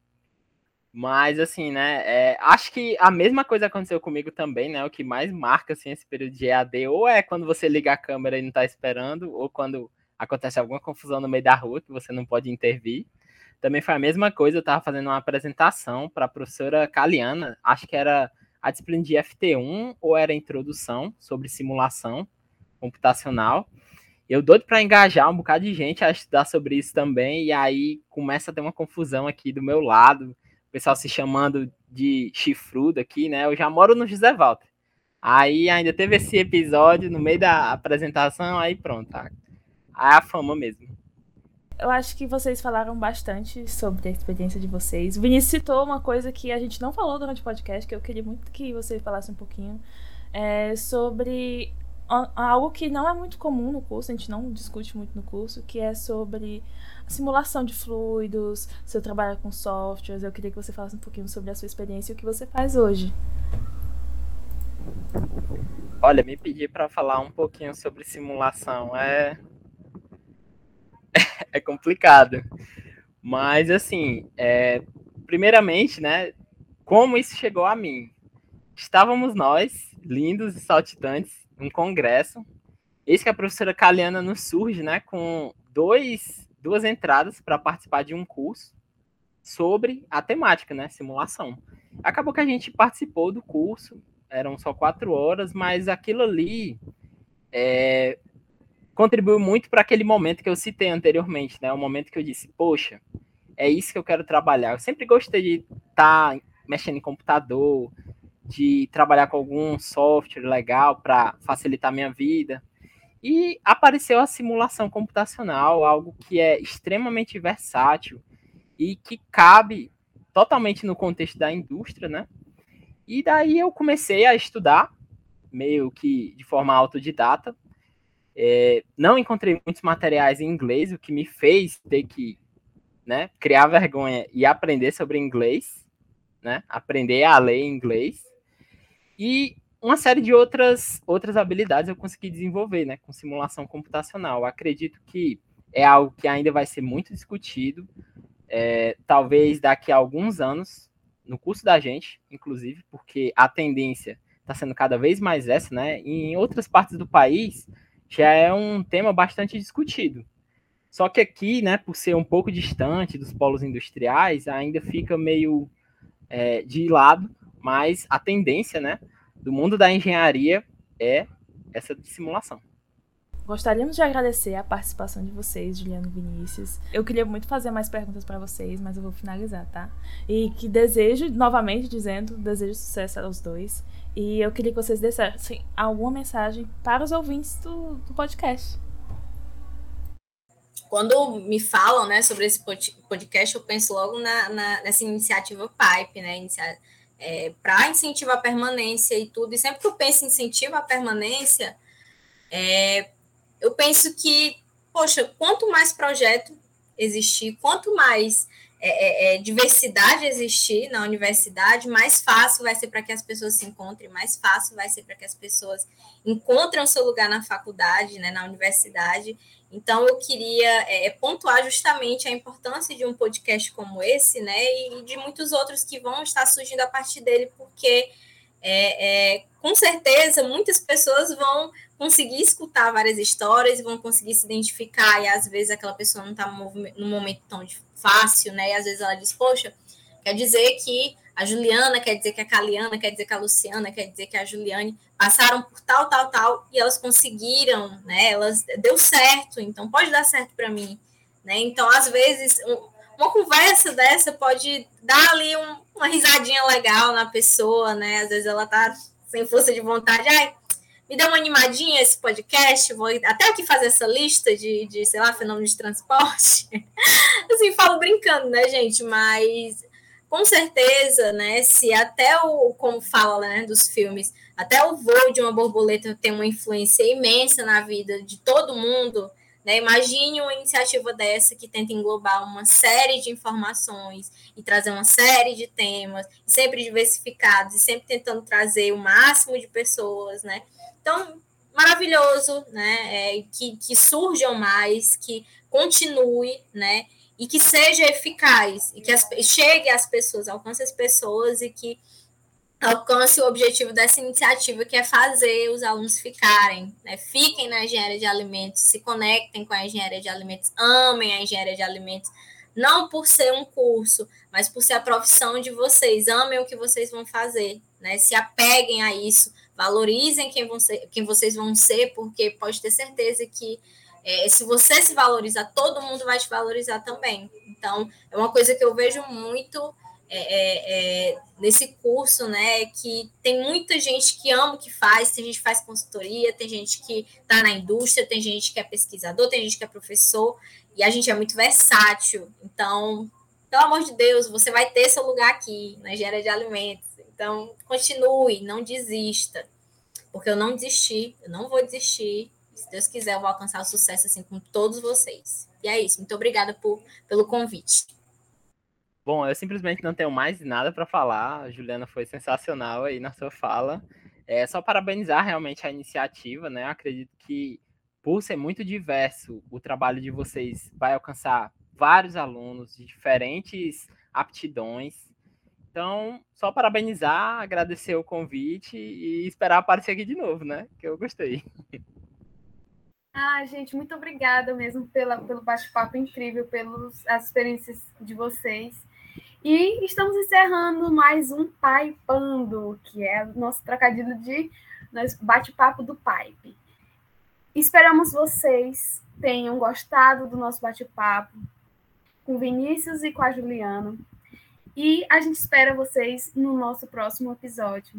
Mas, assim, né, é, acho que a mesma coisa aconteceu comigo também, né, o que mais marca, assim, esse período de EAD, ou é quando você liga a câmera e não tá esperando, ou quando acontece alguma confusão no meio da rua que você não pode intervir. Também foi a mesma coisa, eu estava fazendo uma apresentação para a professora Caliana, acho que era a disciplina de FT1 ou era introdução sobre simulação computacional. Eu doido para engajar um bocado de gente a estudar sobre isso também, e aí começa a ter uma confusão aqui do meu lado, pessoal se chamando de chifrudo aqui, né? Eu já moro no José Walter. Aí ainda teve esse episódio no meio da apresentação, aí pronto. Tá? Aí a fama mesmo. Eu acho que vocês falaram bastante sobre a experiência de vocês. O Vinícius citou uma coisa que a gente não falou durante o podcast, que eu queria muito que você falasse um pouquinho, é sobre algo que não é muito comum no curso, a gente não discute muito no curso, que é sobre simulação de fluidos, seu trabalho com softwares. Eu queria que você falasse um pouquinho sobre a sua experiência e o que você faz hoje. Olha, me pedir para falar um pouquinho sobre simulação é é complicado. Mas assim, é... primeiramente, né, como isso chegou a mim? Estávamos nós, lindos e saltitantes, um congresso. Eis que a professora Caliana nos surge, né, com dois, duas entradas para participar de um curso sobre a temática, né, simulação. Acabou que a gente participou do curso, eram só quatro horas, mas aquilo ali é, contribuiu muito para aquele momento que eu citei anteriormente, né, o momento que eu disse, poxa, é isso que eu quero trabalhar. Eu sempre gostei de estar tá mexendo em computador, de trabalhar com algum software legal para facilitar minha vida. E apareceu a simulação computacional, algo que é extremamente versátil e que cabe totalmente no contexto da indústria, né? E daí eu comecei a estudar, meio que de forma autodidata. É, não encontrei muitos materiais em inglês, o que me fez ter que né, criar vergonha e aprender sobre inglês, né? Aprender a ler inglês. E uma série de outras, outras habilidades eu consegui desenvolver, né, com simulação computacional. acredito que é algo que ainda vai ser muito discutido, é, talvez daqui a alguns anos, no curso da gente, inclusive, porque a tendência está sendo cada vez mais essa, né? E em outras partes do país já é um tema bastante discutido. Só que aqui, né, por ser um pouco distante dos polos industriais, ainda fica meio é, de lado mas a tendência, né, do mundo da engenharia é essa simulação. gostaríamos de agradecer a participação de vocês, Juliano e Vinícius. Eu queria muito fazer mais perguntas para vocês, mas eu vou finalizar, tá? E que desejo, novamente dizendo, desejo sucesso aos dois. E eu queria que vocês dessem alguma mensagem para os ouvintes do, do podcast. Quando me falam né, sobre esse podcast, eu penso logo na, na nessa iniciativa PIPE, né? Inicia é, para incentivar a permanência e tudo. E sempre que eu penso em incentivo à permanência, é, eu penso que, poxa, quanto mais projeto existir, quanto mais é, é, é diversidade existir na universidade, mais fácil vai ser para que as pessoas se encontrem, mais fácil vai ser para que as pessoas encontrem o seu lugar na faculdade, né, na universidade. Então, eu queria é, pontuar justamente a importância de um podcast como esse, né, e de muitos outros que vão estar surgindo a partir dele, porque é, é, com certeza muitas pessoas vão conseguir escutar várias histórias e vão conseguir se identificar, e às vezes aquela pessoa não está num momento tão fácil, né? E às vezes ela diz, poxa, quer dizer que a Juliana, quer dizer que a Caliana, quer dizer que a Luciana, quer dizer que a Juliane passaram por tal, tal, tal, e elas conseguiram, né? Elas deu certo, então pode dar certo para mim, né? Então, às vezes, uma conversa dessa pode dar ali um, uma risadinha legal na pessoa, né? Às vezes ela tá sem força de vontade, ai, me dá uma animadinha esse podcast, vou até aqui fazer essa lista de, de sei lá, fenômenos de transporte. assim, falo brincando, né, gente? Mas com certeza, né, se até o, como fala, né, dos filmes, até o voo de uma borboleta tem uma influência imensa na vida de todo mundo, né? Imagine uma iniciativa dessa que tenta englobar uma série de informações e trazer uma série de temas, sempre diversificados e sempre tentando trazer o máximo de pessoas, né? Então, maravilhoso, né? É, que, que surjam mais, que continue, né? E que seja eficaz, e que as, chegue às pessoas, alcance as pessoas e que alcance o objetivo dessa iniciativa, que é fazer os alunos ficarem, né? fiquem na engenharia de alimentos, se conectem com a engenharia de alimentos, amem a engenharia de alimentos, não por ser um curso, mas por ser a profissão de vocês, amem o que vocês vão fazer, né? se apeguem a isso, valorizem quem, vão ser, quem vocês vão ser, porque pode ter certeza que é, se você se valorizar, todo mundo vai te valorizar também. Então, é uma coisa que eu vejo muito é, é, é, nesse curso, né? Que tem muita gente que ama o que faz, tem gente que faz consultoria, tem gente que está na indústria, tem gente que é pesquisador, tem gente que é professor, e a gente é muito versátil. Então, pelo amor de Deus, você vai ter seu lugar aqui na engenharia de alimentos. Então, continue, não desista. Porque eu não desisti, eu não vou desistir. Se Deus quiser, eu vou alcançar o sucesso assim com todos vocês. E é isso. Muito obrigada por, pelo convite. Bom, eu simplesmente não tenho mais nada para falar. A Juliana foi sensacional aí na sua fala. É só parabenizar realmente a iniciativa, né? Eu acredito que por ser muito diverso, o trabalho de vocês vai alcançar vários alunos de diferentes aptidões. Então, só parabenizar, agradecer o convite e esperar aparecer aqui de novo, né? Que eu gostei. Ah, gente, muito obrigada mesmo pela, pelo bate-papo incrível, pelas experiências de vocês. E estamos encerrando mais um Paipando, que é o nosso trocadilho de bate-papo do Pipe. Esperamos vocês tenham gostado do nosso bate-papo com Vinícius e com a Juliana. E a gente espera vocês no nosso próximo episódio.